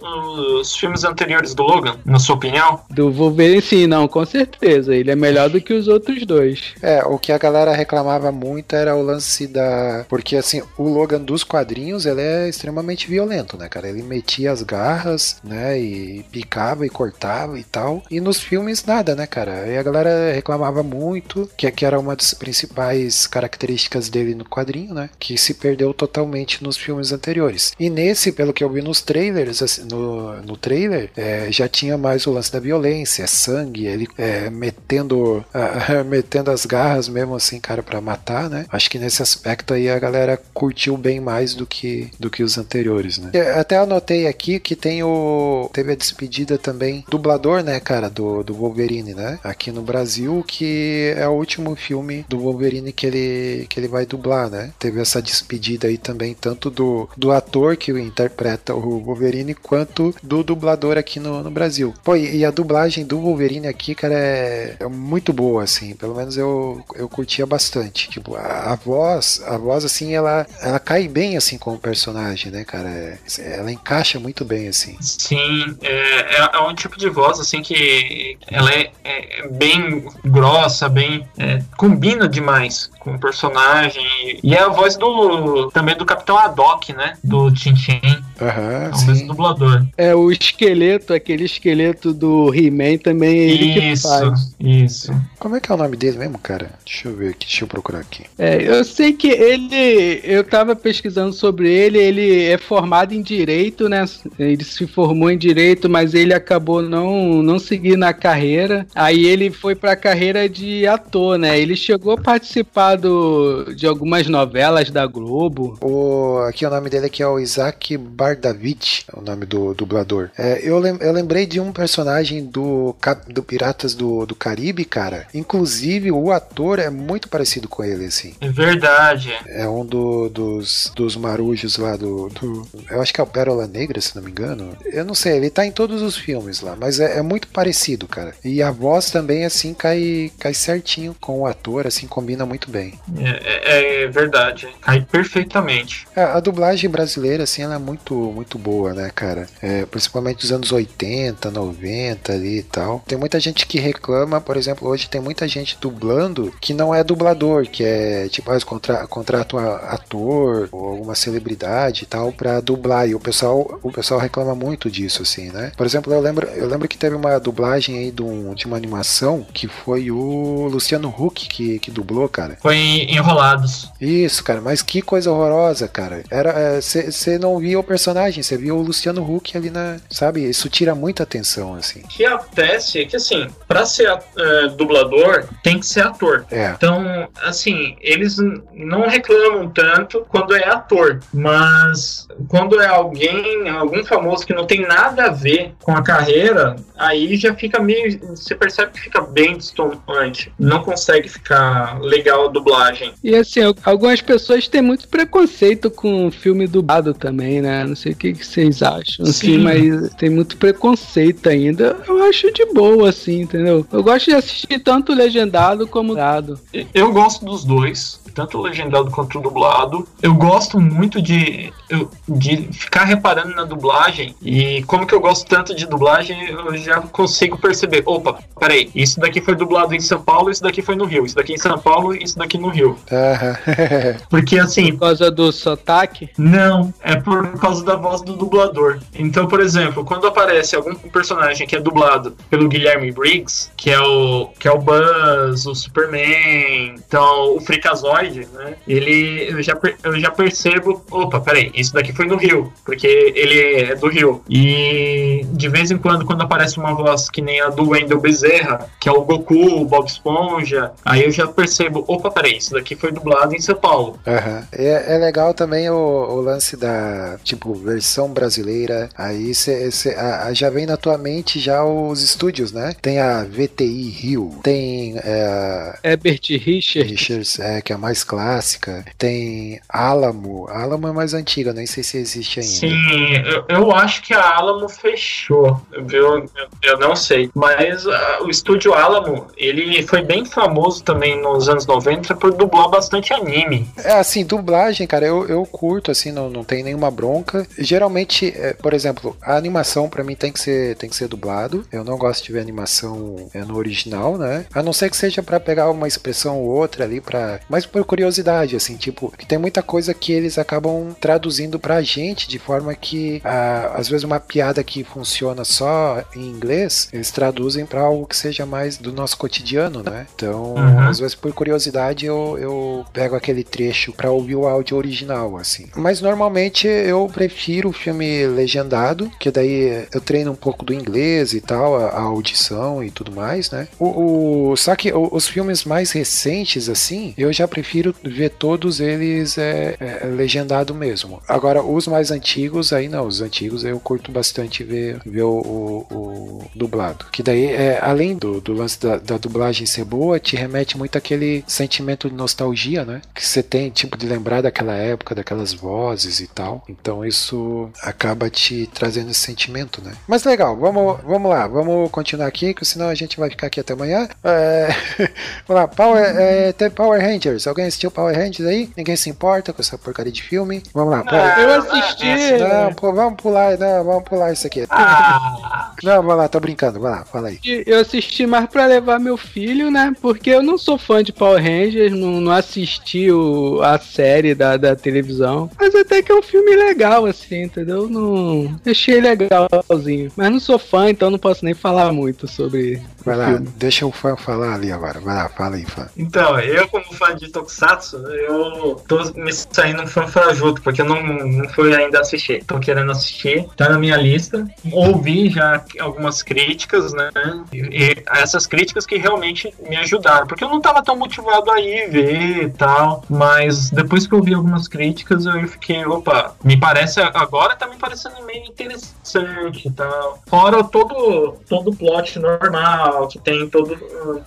os filmes anteriores do Logan, na sua opinião?
Do Wolverine, sim, não, com certeza. Ele é melhor do que os outros dois.
É, o que a galera reclamava muito era o lance da. Porque, assim, o Logan dos quadrinhos, ele é extremamente violento, né, cara? Ele metia as garras, né, e picava e cortava e tal. E nos filmes, nada, né, cara? E a galera reclamava muito, que, que era uma das principais características dele no quadrinho, né? Que se perdeu totalmente nos filmes anteriores. E nesse, pelo que eu vi nos trailers, assim, no, no trailer, é, já tinha mais o lance da violência, sangue, ele é, metendo, ah, metendo as garras mesmo assim, cara, pra matar, né? Acho que nesse aspecto aí a galera curtiu bem mais do que, do que os anteriores, né? É, Até anotei aqui que tem o. Teve a despedida também dublador, né, cara, do, do Wolverine, né? Aqui no Brasil, que é o último filme do Wolverine que ele, que ele vai dublar, né? Teve essa despedida aí também, tanto do, do ator que interpreta o Wolverine, quanto do dublador aqui no, no Brasil. Pô, Pô, e e a dublagem do Wolverine aqui, cara, é, é muito boa, assim. Pelo menos eu, eu curtia bastante. Tipo, a, a voz, a voz, assim, ela, ela cai bem, assim, com o personagem, né, cara? É- ela encaixa muito bem, assim.
Sim, é, é, é um tipo de voz assim que ela é, é bem grossa, bem é, combina demais com o personagem e é a voz do também do Capitão Haddock, né? Do Tintin,
Aham,
é o mesmo
sim.
dublador.
É o esqueleto, aquele esqueleto do He-Man também é ele que
Isso,
faz.
isso.
Como é que é o nome dele mesmo, cara? Deixa eu ver aqui, deixa eu procurar aqui.
É, eu sei que ele. Eu tava pesquisando sobre ele, ele é formado em direito, né? Ele se formou em direito, mas ele acabou não, não seguindo a carreira. Aí ele foi pra carreira de ator, né? Ele chegou a participar do, de algumas novelas da Globo.
O, aqui o nome dele aqui é o Isaac Bardavich, é o nome do dublador. É, eu, lem- eu lembrei de um personagem do, Cap- do Piratas do, do Caribe, cara. Inclusive, o ator é muito parecido com ele, assim.
É verdade.
É um do- dos, dos marujos lá do, do- Eu acho que é o Pérola Negra, se não me engano. Eu não sei, ele tá em todos os filmes lá, mas é, é muito parecido, cara. E a voz também, assim, cai, cai certinho com o ator, assim, combina muito bem.
É, é- é verdade. Cai perfeitamente.
É, a dublagem brasileira, assim, ela é muito, muito boa, né, cara? É, principalmente dos anos 80, 90 ali e tal. Tem muita gente que reclama, por exemplo, hoje tem muita gente dublando que não é dublador, que é tipo, ah, contra, contrata um ator ou alguma celebridade e tal pra dublar. E o pessoal, o pessoal reclama muito disso, assim, né? Por exemplo, eu lembro, eu lembro que teve uma dublagem aí de, um- de uma animação que foi o Luciano Huck que, que dublou, cara.
Foi em Enrolados.
Isso, cara, mas que coisa horrorosa, cara. Era, você não via o personagem, você via o Luciano Huck ali na, sabe? Isso tira muita atenção, assim.
O que acontece é que, assim, pra ser é, dublador, tem que ser ator.
É,
Então, assim, eles não reclamam tanto quando é ator, mas quando é alguém, algum famoso que não tem nada a ver com a carreira, aí já fica meio. Você percebe que fica bem distoante. Não consegue ficar legal a dublagem.
E assim, al- algumas pessoas têm muito preconceito com filme dublado também, né? Não sei o que, que vocês acham, assim,
Sim.
mas tem muito preconceito ainda. Eu acho de boa, assim, entendeu? Eu gosto de assistir tanto legendado como dublado.
Eu gosto dos dois, tanto o legendado quanto o dublado. Eu gosto muito de, eu- de ficar reparando na dublagem. E como que eu gosto tanto de dublagem, eu já consigo perceber. Opa, peraí, isso daqui foi dublado em São Paulo, isso daqui foi no Rio. Isso daqui em São Paulo, isso daqui no Rio.
aham.
Porque assim,
Por causa do sotaque.
não, é por causa da voz do dublador. Então, por exemplo, quando aparece algum personagem que é dublado pelo Guilherme Briggs, que é o que é o Buzz, o Superman, então o Freakazoid, né? Ele eu já, eu já percebo, opa, peraí, isso daqui foi no Rio, porque ele é do Rio. E de vez em quando, quando aparece uma voz que nem a do Wendell Bezerra, que é o Goku, o Bob Esponja, aí eu já percebo, opa, peraí, isso daqui foi dublado em São Paulo.
Aham. É, é legal também o, o lance da, tipo, versão brasileira. Aí cê, cê- a- a- já vem na tua mente já os estúdios, né? Tem a VTI Rio, tem é,
Herbert Richard.
Richards, é, que é a mais clássica. Tem Alamo. Alamo é mais antiga, nem sei se existe ainda.
Sim, eu, eu acho que a Alamo fechou, viu? Eu, eu não sei. Mas ah, o estúdio Alamo, ele foi bem famoso também nos anos 90 por dublar bastante anime.
É assim, dublagem, cara, eu, eu curto, assim, não, não tem nenhuma bronca. Geralmente, é, por exemplo, a animação pra mim tem que ser tem que ser dublado. Eu não gosto de ver animação é, no original, né? A não ser que seja pra pegar uma expressão ou outra ali para, mas por curiosidade, assim, tipo, que tem muita coisa que eles acabam traduzindo pra gente de forma que ah, às vezes uma piada que funciona só em inglês, eles traduzem pra algo que seja mais do nosso cotidiano, né? Então,
Uhum.
às vezes por curiosidade eu, eu pego aquele trecho pra ouvir o áudio original, assim. Mas normalmente eu prefiro o filme legendado, que daí eu treino um pouco do inglês e tal, a, a audição e tudo mais, né? O, o- só que o- os filmes mais recentes, assim, eu já prefiro ver todos eles é, é, legendado mesmo. Agora, os mais antigos, aí não, os antigos eu curto bastante ver, ver o, o- o dublado. Que daí, é, além do, do lance da, da dublagem ser boa, te remete muito aquele sentimento de nostalgia, né? Que você tem, tipo, de lembrar daquela época, daquelas vozes e tal. Então isso acaba te trazendo esse sentimento, né? Mas legal, vamos, vamos lá, vamos continuar aqui, que senão a gente vai ficar aqui até amanhã. É, vamos lá, Power, é, teve Power Rangers. Alguém assistiu Power Rangers aí? Ninguém se importa com essa porcaria de filme? Vamos lá, Power-
Eu assisti.
Não, pô, vamos pular, não, vamos pular isso aqui.
Ah,
Não, vai lá, tô brincando, vai lá, fala aí.
Eu assisti mais pra levar meu filho, né? Porque eu não sou fã de Power Rangers, não, não assisti o, a série da, da televisão. Mas até que é um filme legal, assim, entendeu? Não. Achei legalzinho. Mas não sou fã, então não posso nem falar muito sobre
Vai lá,
filme.
deixa o fã falar ali agora. Vai lá, fala aí, fã.
Então, eu como fã de Tokusatsu, eu tô me saindo um fã fajuto, porque eu não, não fui ainda assistir. Tô querendo assistir, tá na minha lista. Ouvi já algumas críticas, né? E, e essas críticas que realmente me ajudaram, porque eu não tava tão motivado a ir ver e tal, mas depois que eu vi algumas críticas, eu fiquei, opa, me parece, agora tá me parecendo meio interessante e tal. Fora todo, todo plot normal que tem em todo,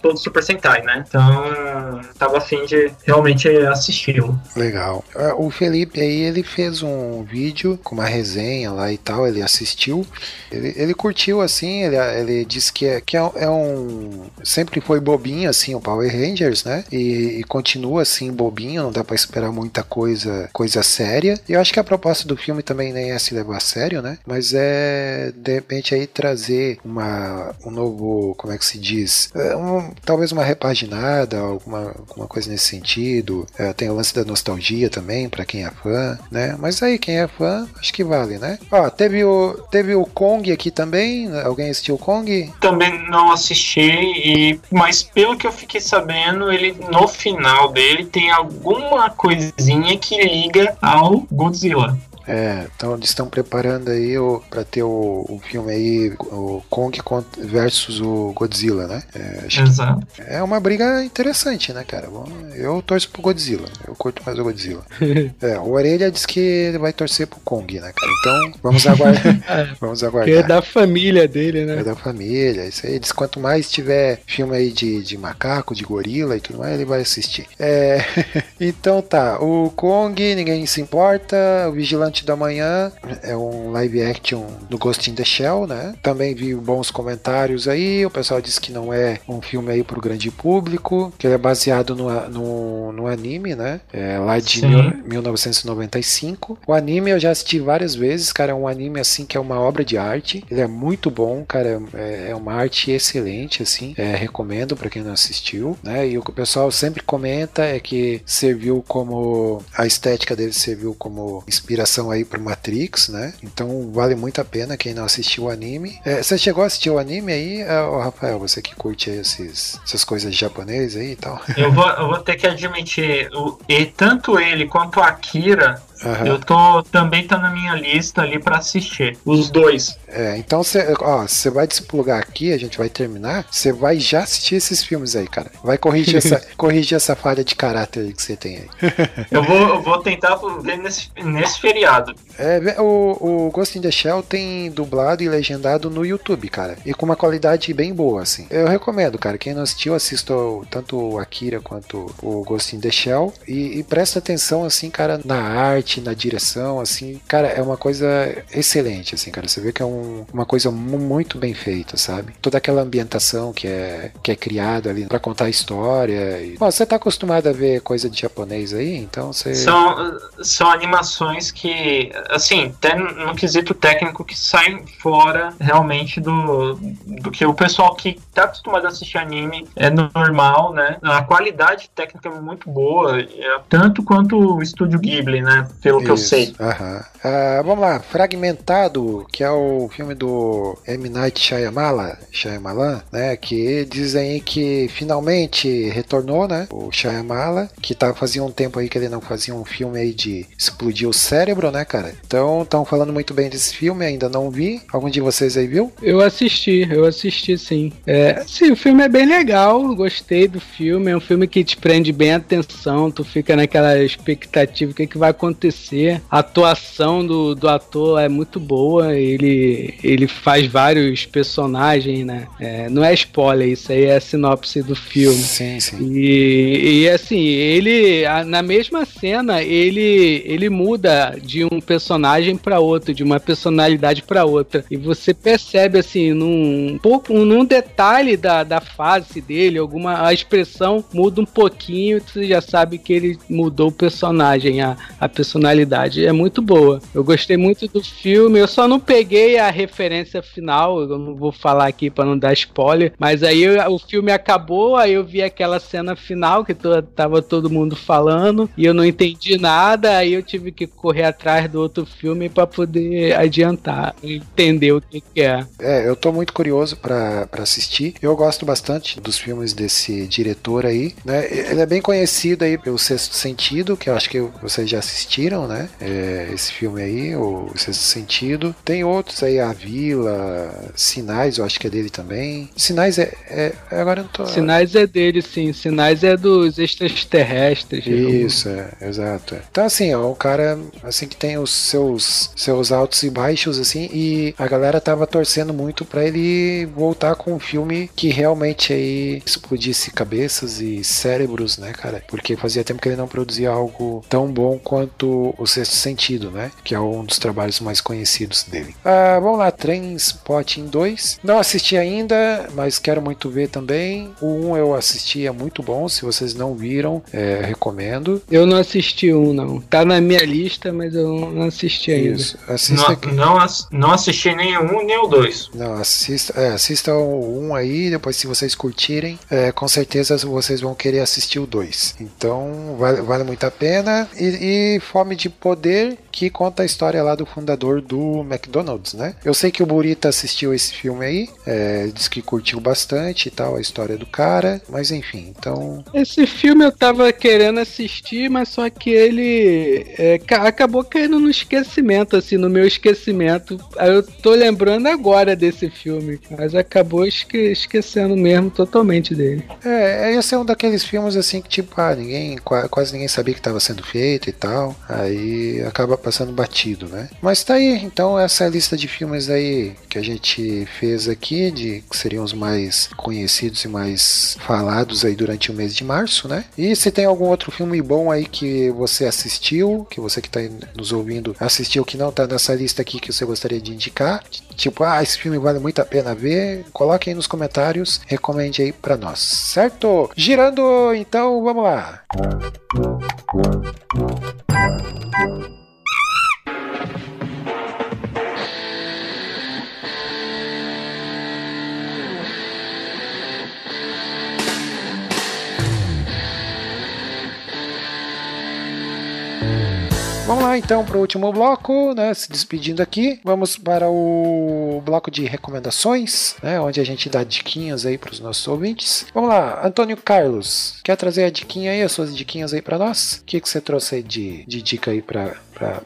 todo Super Sentai, né? Então, tava afim de realmente assistir-lo.
Legal. Ah, O Felipe aí, ele fez um vídeo com uma resenha lá e tal, ele assistiu. Ele, ele curtiu assim, ele, ele disse que, é, que é, é um. Sempre foi bobinho assim o Power Rangers, né? E, e continua assim bobinho, não dá pra esperar muita coisa, coisa séria. E eu acho que a proposta do filme também nem é se levar a sério, né? Mas é de repente aí trazer uma, um novo, como é que se diz? É, um- talvez uma repaginada, alguma, alguma coisa nesse sentido. É, tem o lance da nostalgia também, pra quem é fã, né? Mas aí, quem é fã, acho que vale, né? Ó, teve o, teve o Kong aqui também. Alguém assistiu Kong?
Também não assisti, e, mas pelo que eu fiquei sabendo, ele no final dele tem alguma coisinha que liga ao Godzilla.
É, então eles estão preparando aí o, pra ter o, o filme aí, o Kong versus o Godzilla, né? É,
Exato.
é uma briga interessante, né, cara? Bom, eu torço pro Godzilla, eu curto mais o Godzilla. é, o Orelha diz que ele vai torcer pro Kong, né, cara? Então, vamos aguardar. vamos
Que é
aguardar.
da família dele,
É
né?
da família, isso aí. Diz quanto mais tiver filme aí de, de macaco, de gorila e tudo mais, ele vai assistir. É, então tá, o Kong, ninguém se importa, o Vigilante da Manhã é um live action do Ghost in the Shell, né? Também vi bons comentários aí, o pessoal disse que não é um filme aí pro grande público, que ele é baseado no, no, no anime, né? É, lá de mil- 1995. O anime eu já assisti várias vezes, cara, é um anime assim que é uma obra de arte. Ele é muito bom, cara, é, é uma arte excelente assim. É, recomendo pra quem não assistiu, né? E o que o pessoal sempre comenta é que serviu como a estética dele serviu como inspiração aí pro Matrix, né? Então vale muito a pena quem não assistiu o anime. É, você chegou a assistir o anime aí, ô, Rafael, você que curte esses, essas coisas japonesas aí e tal?
Eu vou, eu vou ter que admitir, o, e tanto ele quanto a Akira,
Aham.
eu tô também tá na minha lista ali pra assistir. Os dois.
É, então você, ó, você vai desplugar aqui, a gente vai terminar, você vai já assistir esses filmes aí, cara. Vai corrigir essa, corrigir essa falha de caráter aí que você tem aí.
Eu vou, eu vou tentar ver nesse, nesse feriado.
É, o, o Ghost in the Shell tem dublado e legendado no YouTube, cara. E com uma qualidade bem boa, assim. Eu recomendo, cara. Quem não assistiu, assista tanto o Akira quanto o Ghost in the Shell. E, e presta atenção, assim, cara, na arte, na direção, assim. Cara, é uma coisa excelente, assim, cara. Você vê que é um- uma coisa mu- muito bem feita, sabe? Toda aquela ambientação que é, que é criada ali pra contar a história. E... Bom, você tá acostumado a ver coisa de japonês aí, então você...
São, são animações que, assim, até no quesito técnico, que saem fora realmente do, do que o pessoal que tá acostumado a assistir anime é normal, né? A qualidade técnica é muito boa, tanto quanto o estúdio Ghibli, né? Pelo que eu
Isso,
sei.
aham. Ah, vamos lá, Fragmentado, que é o filme do M. Night Shyamala, Shyamalan, né, que dizem aí que finalmente retornou, né, o Shyamala, que tá, fazia um tempo aí que ele não fazia um filme aí de explodir o cérebro, né, cara. Então, estão falando muito bem desse filme, ainda não vi. Algum de vocês aí viu?
Eu assisti, eu assisti sim. É, sim, o filme é bem legal, gostei do filme, é um filme que te prende bem a atenção, tu fica naquela expectativa, o que, que vai acontecer acontecer. A atuação do, do ator é muito boa, ele, ele faz vários personagens, né? É, não é spoiler, isso aí é a sinopse do filme.
Sim, sim.
E, e assim, ele na mesma cena, ele ele muda de um personagem pra outro, de uma personalidade pra outra. E você percebe assim, num pouco, num detalhe da, da face dele, alguma a expressão muda um pouquinho, você já sabe que ele mudou o personagem, a, a personalidade. É muito boa. Eu gostei muito do filme, eu só não peguei a referência final, eu não vou falar aqui pra não dar spoiler, mas aí eu- o filme acabou, aí eu vi aquela cena final que to- tava todo mundo falando e eu não entendi nada, aí eu tive que correr atrás do outro filme pra poder adiantar, entender o que, que é.
É, eu tô muito curioso pra assistir. Eu gosto bastante dos filmes desse diretor aí, né? Ele é bem conhecido aí pelo Sexto Sentido, que eu acho que vocês já assistiram, né? É, esse filme aí, o Sexto Sentido. Tem outros aí, A Vila, Sinais, eu acho que é dele também. Sinais é. é- agora eu não tô.
Sinais é dele, sim. Sinais é dos extraterrestres.
Isso, é, exato. Então, assim, é um cara assim que tem os seus, seus altos e baixos, assim, e a galera tava torcendo muito pra ele voltar com um filme que realmente aí explodisse cabeças e cérebros, né, cara? Porque fazia tempo que ele não produzia algo tão bom quanto O Sexto Sentido, né? Que é um dos trabalhos mais conhecidos dele. Ah, vamos lá, Trainspotting 2. Não assisti ainda, mas quero muito ver também. O 1 eu assisti, é muito bom. Se vocês não viram, é, recomendo.
Eu não assisti um, não. Tá na minha lista, mas eu não assisti ainda.
Isso, assista.
Não, não, ass- não assisti nem o um nem o dois.
Não, assista, é, assista o 1 aí, depois se vocês curtirem, é, com certeza vocês vão querer assistir o 2. Então, vale, vale muito a pena. E, e Fome de Poder, que conta a história lá do fundador do McDonald's, né? Eu sei que o Burita assistiu esse filme aí, é, diz que curtiu bastante e tal, a história do cara, mas enfim, então...
Esse filme eu tava querendo assistir, mas só que ele é, ca- acabou caindo no esquecimento, assim, no meu esquecimento. Aí eu tô lembrando agora desse filme, mas acabou esque- esquecendo mesmo totalmente dele.
É, esse é um daqueles filmes assim que tipo, ah, ninguém, qua- quase ninguém sabia que estava sendo feito e tal. Aí acaba passando batido, né? Mas tá aí, então essa é a lista de filmes aí que a gente fez aqui, de que seriam os mais conhecidos e mais falados aí durante o mês de março, né? E se tem algum outro filme bom aí que você assistiu, que você que tá nos ouvindo assistiu que não tá nessa lista aqui que você gostaria de indicar, tipo, ah, esse filme vale muito a pena ver, coloque aí nos comentários, recomende aí pra nós, certo? Girando, então, vamos lá. you Vamos lá então para o último bloco, né? Se despedindo aqui, vamos para o bloco de recomendações, né? Onde a gente dá diquinhas aí para os nossos ouvintes. Vamos lá, Antônio Carlos, quer trazer a diquinha aí, as suas diquinhas aí para nós? O que, que você trouxe aí de, de dica aí para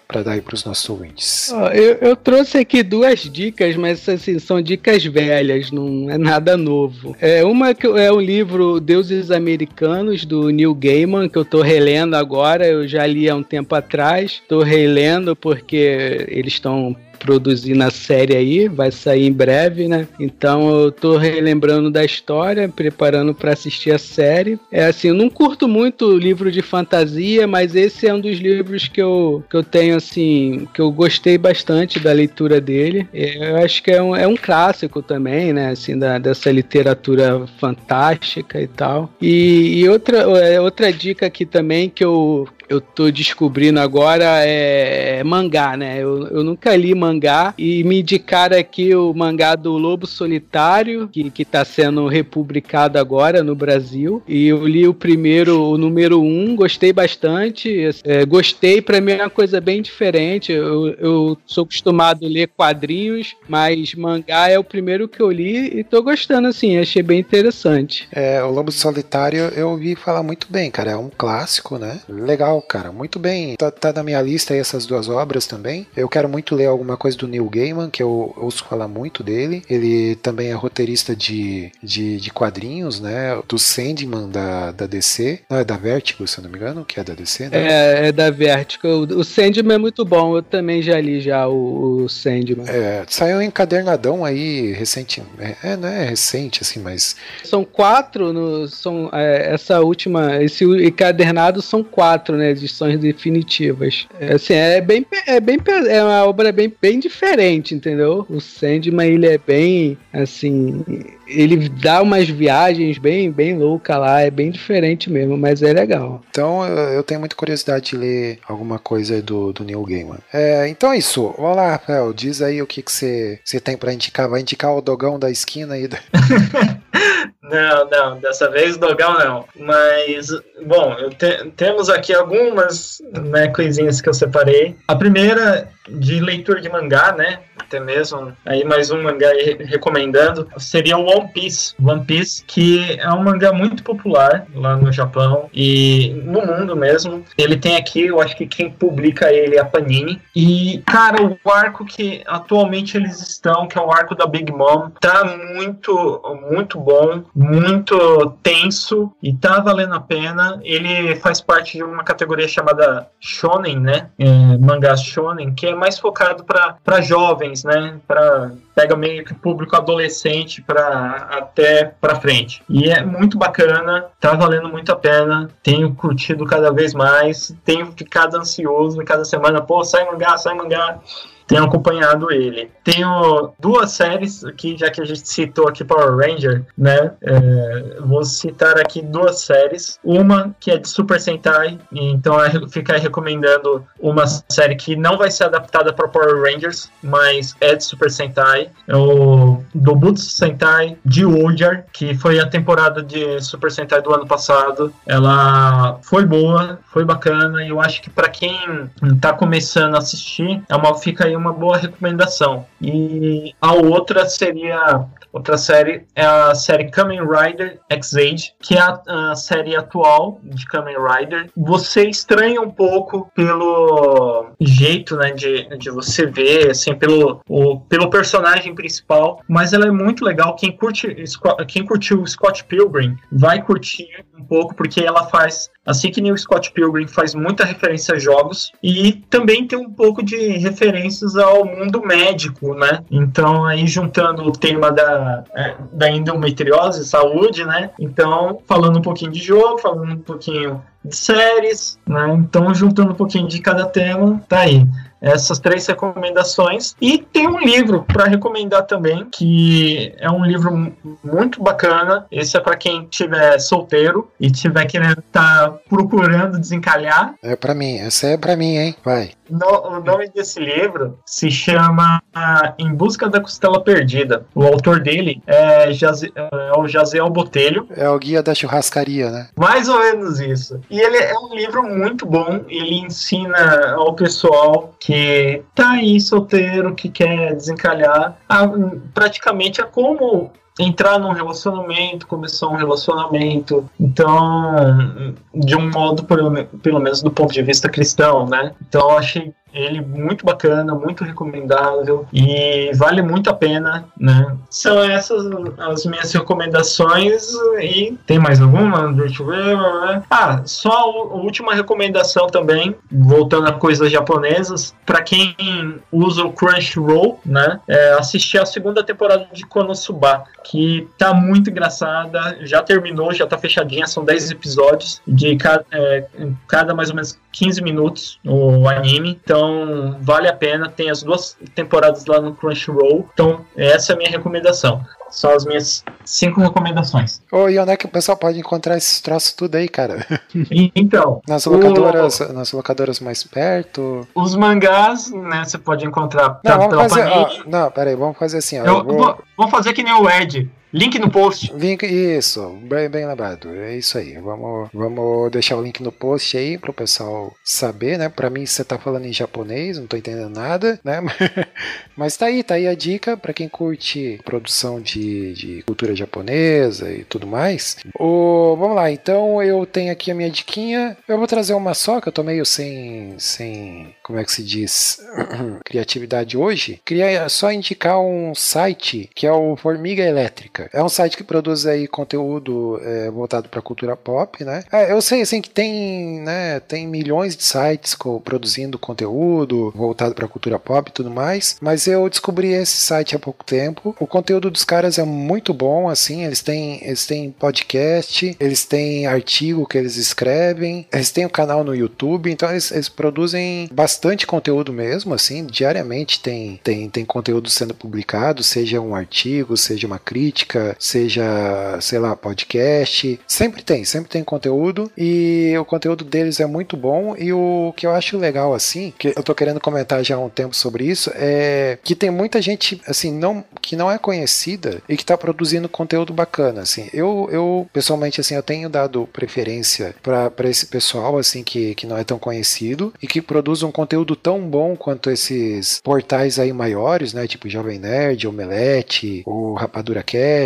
para dar aí para os nossos ouvintes?
Ó, eu, eu trouxe aqui duas dicas, mas assim, são dicas velhas, não é nada novo. É uma que é o livro Deuses Americanos, do Neil Gaiman, que eu tô relendo agora, eu já li há um tempo atrás, tô relendo porque eles estão produzindo a série aí, vai sair em breve, né? Então eu tô relembrando da história, preparando para assistir a série. É assim, eu não curto muito livro de fantasia, mas esse é um dos livros que eu, que eu tenho assim, que eu gostei bastante da leitura dele. Eu acho que é um, é um clássico também, né? Assim, da, dessa literatura fantástica e tal. E, e outra, é, outra dica aqui também que eu, eu tô descobrindo agora é, mangá, né? Eu, eu nunca li mangá e me indicaram aqui o mangá do Lobo Solitário, que, que tá sendo republicado agora no Brasil. E eu li o primeiro, o número um, gostei bastante. É, gostei, pra mim é uma coisa bem diferente. Eu, eu sou acostumado a ler quadrinhos, mas mangá é o primeiro que eu li e tô gostando, assim, achei bem interessante.
É, o Lobo Solitário eu ouvi falar muito bem, cara. É um clássico, né? Legal legal, cara. Muito bem. Tá, tá na minha lista aí essas duas obras também. Eu quero muito ler alguma coisa do Neil Gaiman, que eu ouço falar muito dele. Ele também é roteirista de, de, de quadrinhos, né? Do Sandman da, da DC. Não, é da Vertigo, se eu não me engano, que é da DC, né?
É, é da Vertigo. O Sandman é muito bom. Eu também já li já o, o Sandman.
É, saiu um encadernadão aí recente. É, não é recente, assim, mas.
São quatro, no, são, é, essa última, esse encadernado são quatro, né, edições definitivas. É, assim, é bem, é bem, é uma obra bem, bem diferente, entendeu? O Sandman, ele é bem, assim, ele dá umas viagens bem, bem louca lá, é bem diferente mesmo, mas é legal.
Então eu tenho muita curiosidade de ler alguma coisa aí do, do Neil Gaiman. É, então é isso. Vamos lá, Rafael. Diz aí o que que você você tem pra indicar. Vai indicar o dogão da esquina aí. da-
Não, não, dessa vez dogão não. Mas, bom, eu te- temos aqui algumas né, coisinhas que eu separei. A primeira de leitura de mangá, né? Até mesmo, aí mais um mangá recomendando, seria o One Piece. One Piece, que é um mangá muito popular lá no Japão e no mundo mesmo. Ele tem aqui, eu acho que quem publica ele é a Panini. E, cara, o arco que atualmente eles estão, que é o arco da Big Mom, tá muito, muito bom, muito tenso e tá valendo a pena. Ele faz parte de uma categoria chamada Shonen, né? É, mangá Shonen, que é mais focado para jovens, né? Para pega meio que público adolescente para até para frente. E é muito bacana, tá valendo muito a pena. Tenho curtido cada vez mais, tenho ficado ansioso cada semana, pô, sai mangá, sai mangá tenho acompanhado ele. Tenho duas séries aqui, já que a gente citou aqui Power Ranger, né? É, vou citar aqui duas séries. Uma que é de Super Sentai, então eu ficar recomendando uma série que não vai ser adaptada para Power Rangers, mas é de Super Sentai. É o Dobutsu Sentai de Ojar, que foi a temporada de Super Sentai do ano passado. Ela foi boa, foi bacana, e eu acho que para quem tá começando a assistir, é uma, fica aí uma boa recomendação. E a outra seria Outra série é a série Kamen Rider X-Age, que é a, a série atual de Kamen Rider. Você estranha um pouco pelo jeito, né, de, de você ver, assim, pelo, o, pelo personagem principal, mas ela é muito legal. Quem curte, quem curtiu o Scott Pilgrim vai curtir um pouco, porque ela faz, assim que nem o Scott Pilgrim, faz muita referência a jogos e também tem um pouco de referências ao mundo médico, né? Então, aí juntando o tema da, é, da endometriose, saúde, né? Então, falando um pouquinho de jogo, falando um pouquinho de séries, né? Então, juntando um pouquinho de cada tema, tá aí essas três recomendações. E tem um livro para recomendar também, que é um livro mu- muito bacana. Esse é para quem tiver solteiro e tiver querendo tá procurando desencalhar.
É pra mim. Essa é pra mim, hein? Vai.
No- o nome desse livro se chama Em Busca da Costela Perdida. O autor dele é, Jaze- é o Jaziel Botelho.
É o guia da churrascaria, né?
Mais ou menos isso. E ele é um livro muito bom. Ele ensina ao pessoal que tá aí solteiro, que quer desencalhar, a- praticamente a como entrar num relacionamento, começar um relacionamento. Então, de um modo, pelo, pelo menos do ponto de vista cristão, né? Então, eu achei ele muito bacana, muito recomendável e vale muito a pena, né? São essas as minhas recomendações e tem mais alguma? Deixa eu ver. Ah, só a última recomendação também, voltando a coisas japonesas, para quem usa o Crunchyroll, né? É assistir a segunda temporada de Konosuba, que tá muito engraçada, já terminou, já tá fechadinha, são 10 episódios de cada, é, cada mais ou menos 15 minutos o anime, então vale a pena. Tem as duas temporadas lá no Crunchyroll, então essa é a minha recomendação. São as minhas cinco recomendações.
Ô, e onde é que o pessoal pode encontrar esses troços tudo aí, cara?
Então,
Nas
o-
locadoras, nas locadoras mais perto?
os mangás, né, você pode encontrar
Não,
tanto
vamos
pela
fazer. ó, não, peraí, vamos fazer assim, ó.
Eu
eu vou-
vou, vou fazer que nem o Ed. Link no post.
Link, isso, bem, bem lembrado. É isso aí. Vamos, vamos deixar o link no post aí pro pessoal saber, né? Pra mim você tá falando em japonês, não tô entendendo nada, né? Mas tá aí, tá aí a dica pra quem curte produção de, de cultura japonesa e tudo mais. O, vamos lá, então eu tenho aqui a minha diquinha. Eu vou trazer uma só, que eu tô meio sem, sem como é que se diz, criatividade hoje. Queria só indicar um site que é o Formiga Elétrica. É um site que produz aí conteúdo é, voltado para cultura pop, né? É, eu sei assim que tem, né, tem milhões de sites co- produzindo conteúdo voltado para cultura pop e tudo mais, mas eu descobri esse site há pouco tempo. O conteúdo dos caras é muito bom, assim, eles têm, eles têm podcast, eles têm artigo que eles escrevem, eles têm um canal no YouTube, então eles, eles produzem bastante conteúdo mesmo, assim, diariamente tem, tem, tem conteúdo sendo publicado, seja um artigo, seja uma crítica, seja, sei lá, podcast, sempre tem, sempre tem conteúdo e o conteúdo deles é muito bom e o que eu acho legal, assim, que eu tô querendo comentar já há um tempo sobre isso, é que tem muita gente, assim, não, que não é conhecida e que tá produzindo conteúdo bacana, assim, eu, eu pessoalmente, assim, eu tenho dado preferência para esse pessoal, assim, que, que não é tão conhecido e que produz um conteúdo tão bom quanto esses portais aí maiores, né, tipo Jovem Nerd, Omelete, o Rapadura Cast,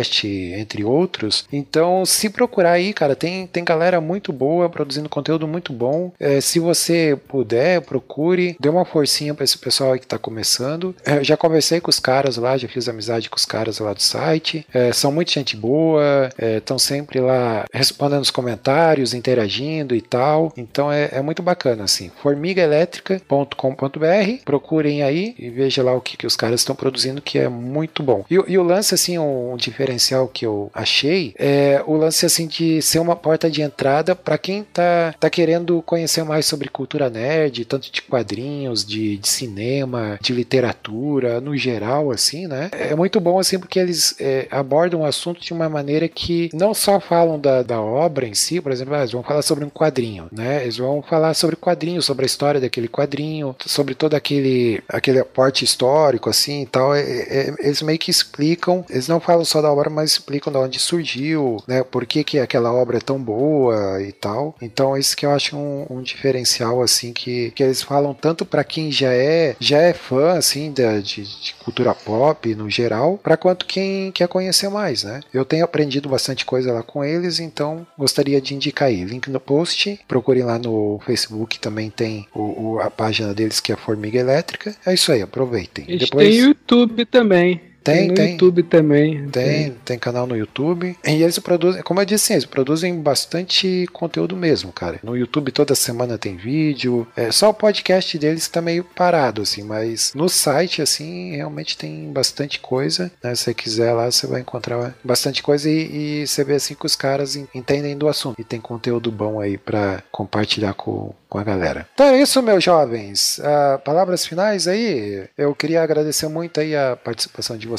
entre outros. Então, se procurar aí, cara, tem, tem galera muito boa produzindo conteúdo muito bom. É, se você puder, procure, dê uma forcinha para esse pessoal aí que tá começando. É, já conversei com os caras lá, já fiz amizade com os caras lá do site. É, são muita gente boa, estão sempre lá respondendo os comentários, interagindo e tal. Então é, é muito bacana, assim. formigaelétrica.com.br Procurem aí e veja lá o que, que os caras estão produzindo, que é muito bom. E, e o lance, assim, um, um diferencial que eu achei é o lance, assim, de ser uma porta de entrada para quem tá, tá querendo conhecer mais sobre cultura nerd, tanto de quadrinhos, de, de cinema, de literatura, no geral, assim, né? É muito bom, assim, porque eles é, abordam o assunto de uma maneira que não só falam da, da obra em si, por exemplo, ah, eles vão falar sobre um quadrinho, né? Eles vão falar sobre quadrinho, sobre a história daquele quadrinho, sobre todo aquele, aquele aporte histórico, assim e tal. É- é- eles meio que explicam, eles não falam só da obra, mas explicam de onde surgiu, né? Por que, que aquela obra é tão boa e tal. Então, isso que eu acho um, um diferencial, assim, que, que eles falam tanto para quem já é, já é fã, assim, da, de, de cultura pop no geral, para quanto quem quer conhecer mais, né? Eu tenho aprendido bastante coisa lá com eles, então gostaria de indicar aí. Link no post, procurem lá no Facebook, também tem o, o- a página deles que é Formiga Elétrica. É isso aí, aproveitem.
Eles
Depois
têm YouTube também.
Tem,
no
tem.
YouTube também.
tem, tem canal no YouTube. E eles produzem, como eu disse, eles produzem bastante conteúdo mesmo, cara. No YouTube toda semana tem vídeo. É, só o podcast deles tá meio parado, assim, mas no site, assim, realmente tem bastante coisa. Né? Se você quiser lá, você vai encontrar bastante coisa e, e você vê assim que os caras en- entendem do assunto. E tem conteúdo bom aí pra compartilhar com, com a galera. Então é isso, meus jovens. Ah, palavras finais aí. Eu queria agradecer muito aí a participação de vocês.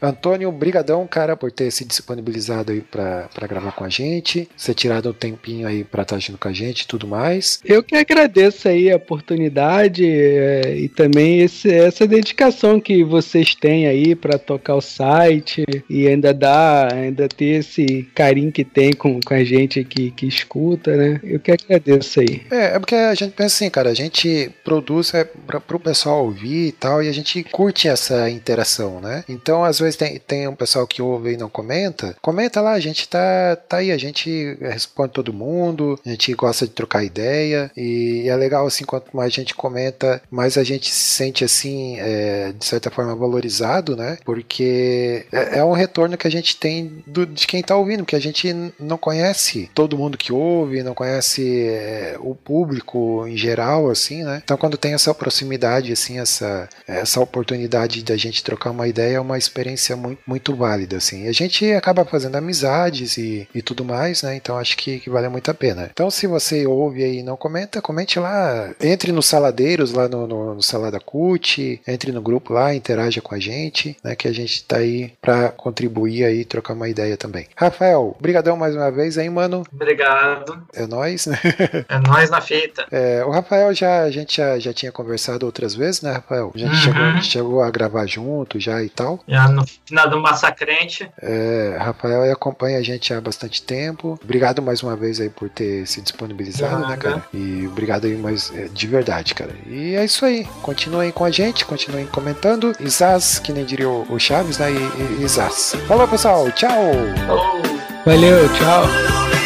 Antônio, brigadão, cara, por ter se disponibilizado aí pra pra gravar com a gente, ser tirado um tempinho aí pra estar junto com a gente e tudo mais.
Eu que agradeço aí a oportunidade é, e também esse- essa dedicação que vocês têm aí para tocar o site e ainda dar, ainda ter esse carinho que tem com, com a gente que, que escuta, né? Eu que agradeço aí.
É, é porque a gente pensa assim, cara, a gente produz é, pra, pro pessoal ouvir e tal, e a gente curte essa interação, né? Então, às vezes tem, tem um pessoal que ouve e não comenta. Comenta lá, a gente tá, tá aí, a gente responde todo mundo, a gente gosta de trocar ideia, e é legal assim, quanto mais a gente comenta, mais a gente se sente assim, é, de certa forma, valorizado, né? Porque é, é um retorno que a gente tem do- de quem tá ouvindo, porque a gente não conhece todo mundo que ouve, não conhece é, o público em geral, assim, né? Então quando tem essa proximidade, assim, essa, essa oportunidade da gente trocar uma ideia é uma experiência muito, muito válida, assim. E a gente acaba fazendo amizades e, e tudo mais, né? Então acho que, que vale muito a pena. Então se você ouve aí e não comenta, comente lá, entre nos saladeiros lá no, no, no Salada Cut, entre no grupo lá, interaja com a gente, né? Que a gente tá aí pra contribuir aí, trocar uma ideia também. Rafael, brigadão mais uma vez aí, mano.
Obrigado.
É nóis, né?
É nós na fita.
É, o Rafael já, a gente já, já tinha conversado outras vezes, né, Rafael? A gente
Uhum.
chegou, chegou a gravar junto já e tal.
Já no final do Massacrente.
É, Rafael aí acompanha a gente há bastante tempo. Obrigado mais uma vez aí por ter se disponibilizado, né, cara? E obrigado aí mais é, de verdade, cara. E é isso aí. Continuem com a gente, continuem comentando. Isaz, que nem diria o Chaves, né? E, e, Isaz. Falou, pessoal. Tchau.
Oh.
Valeu, tchau.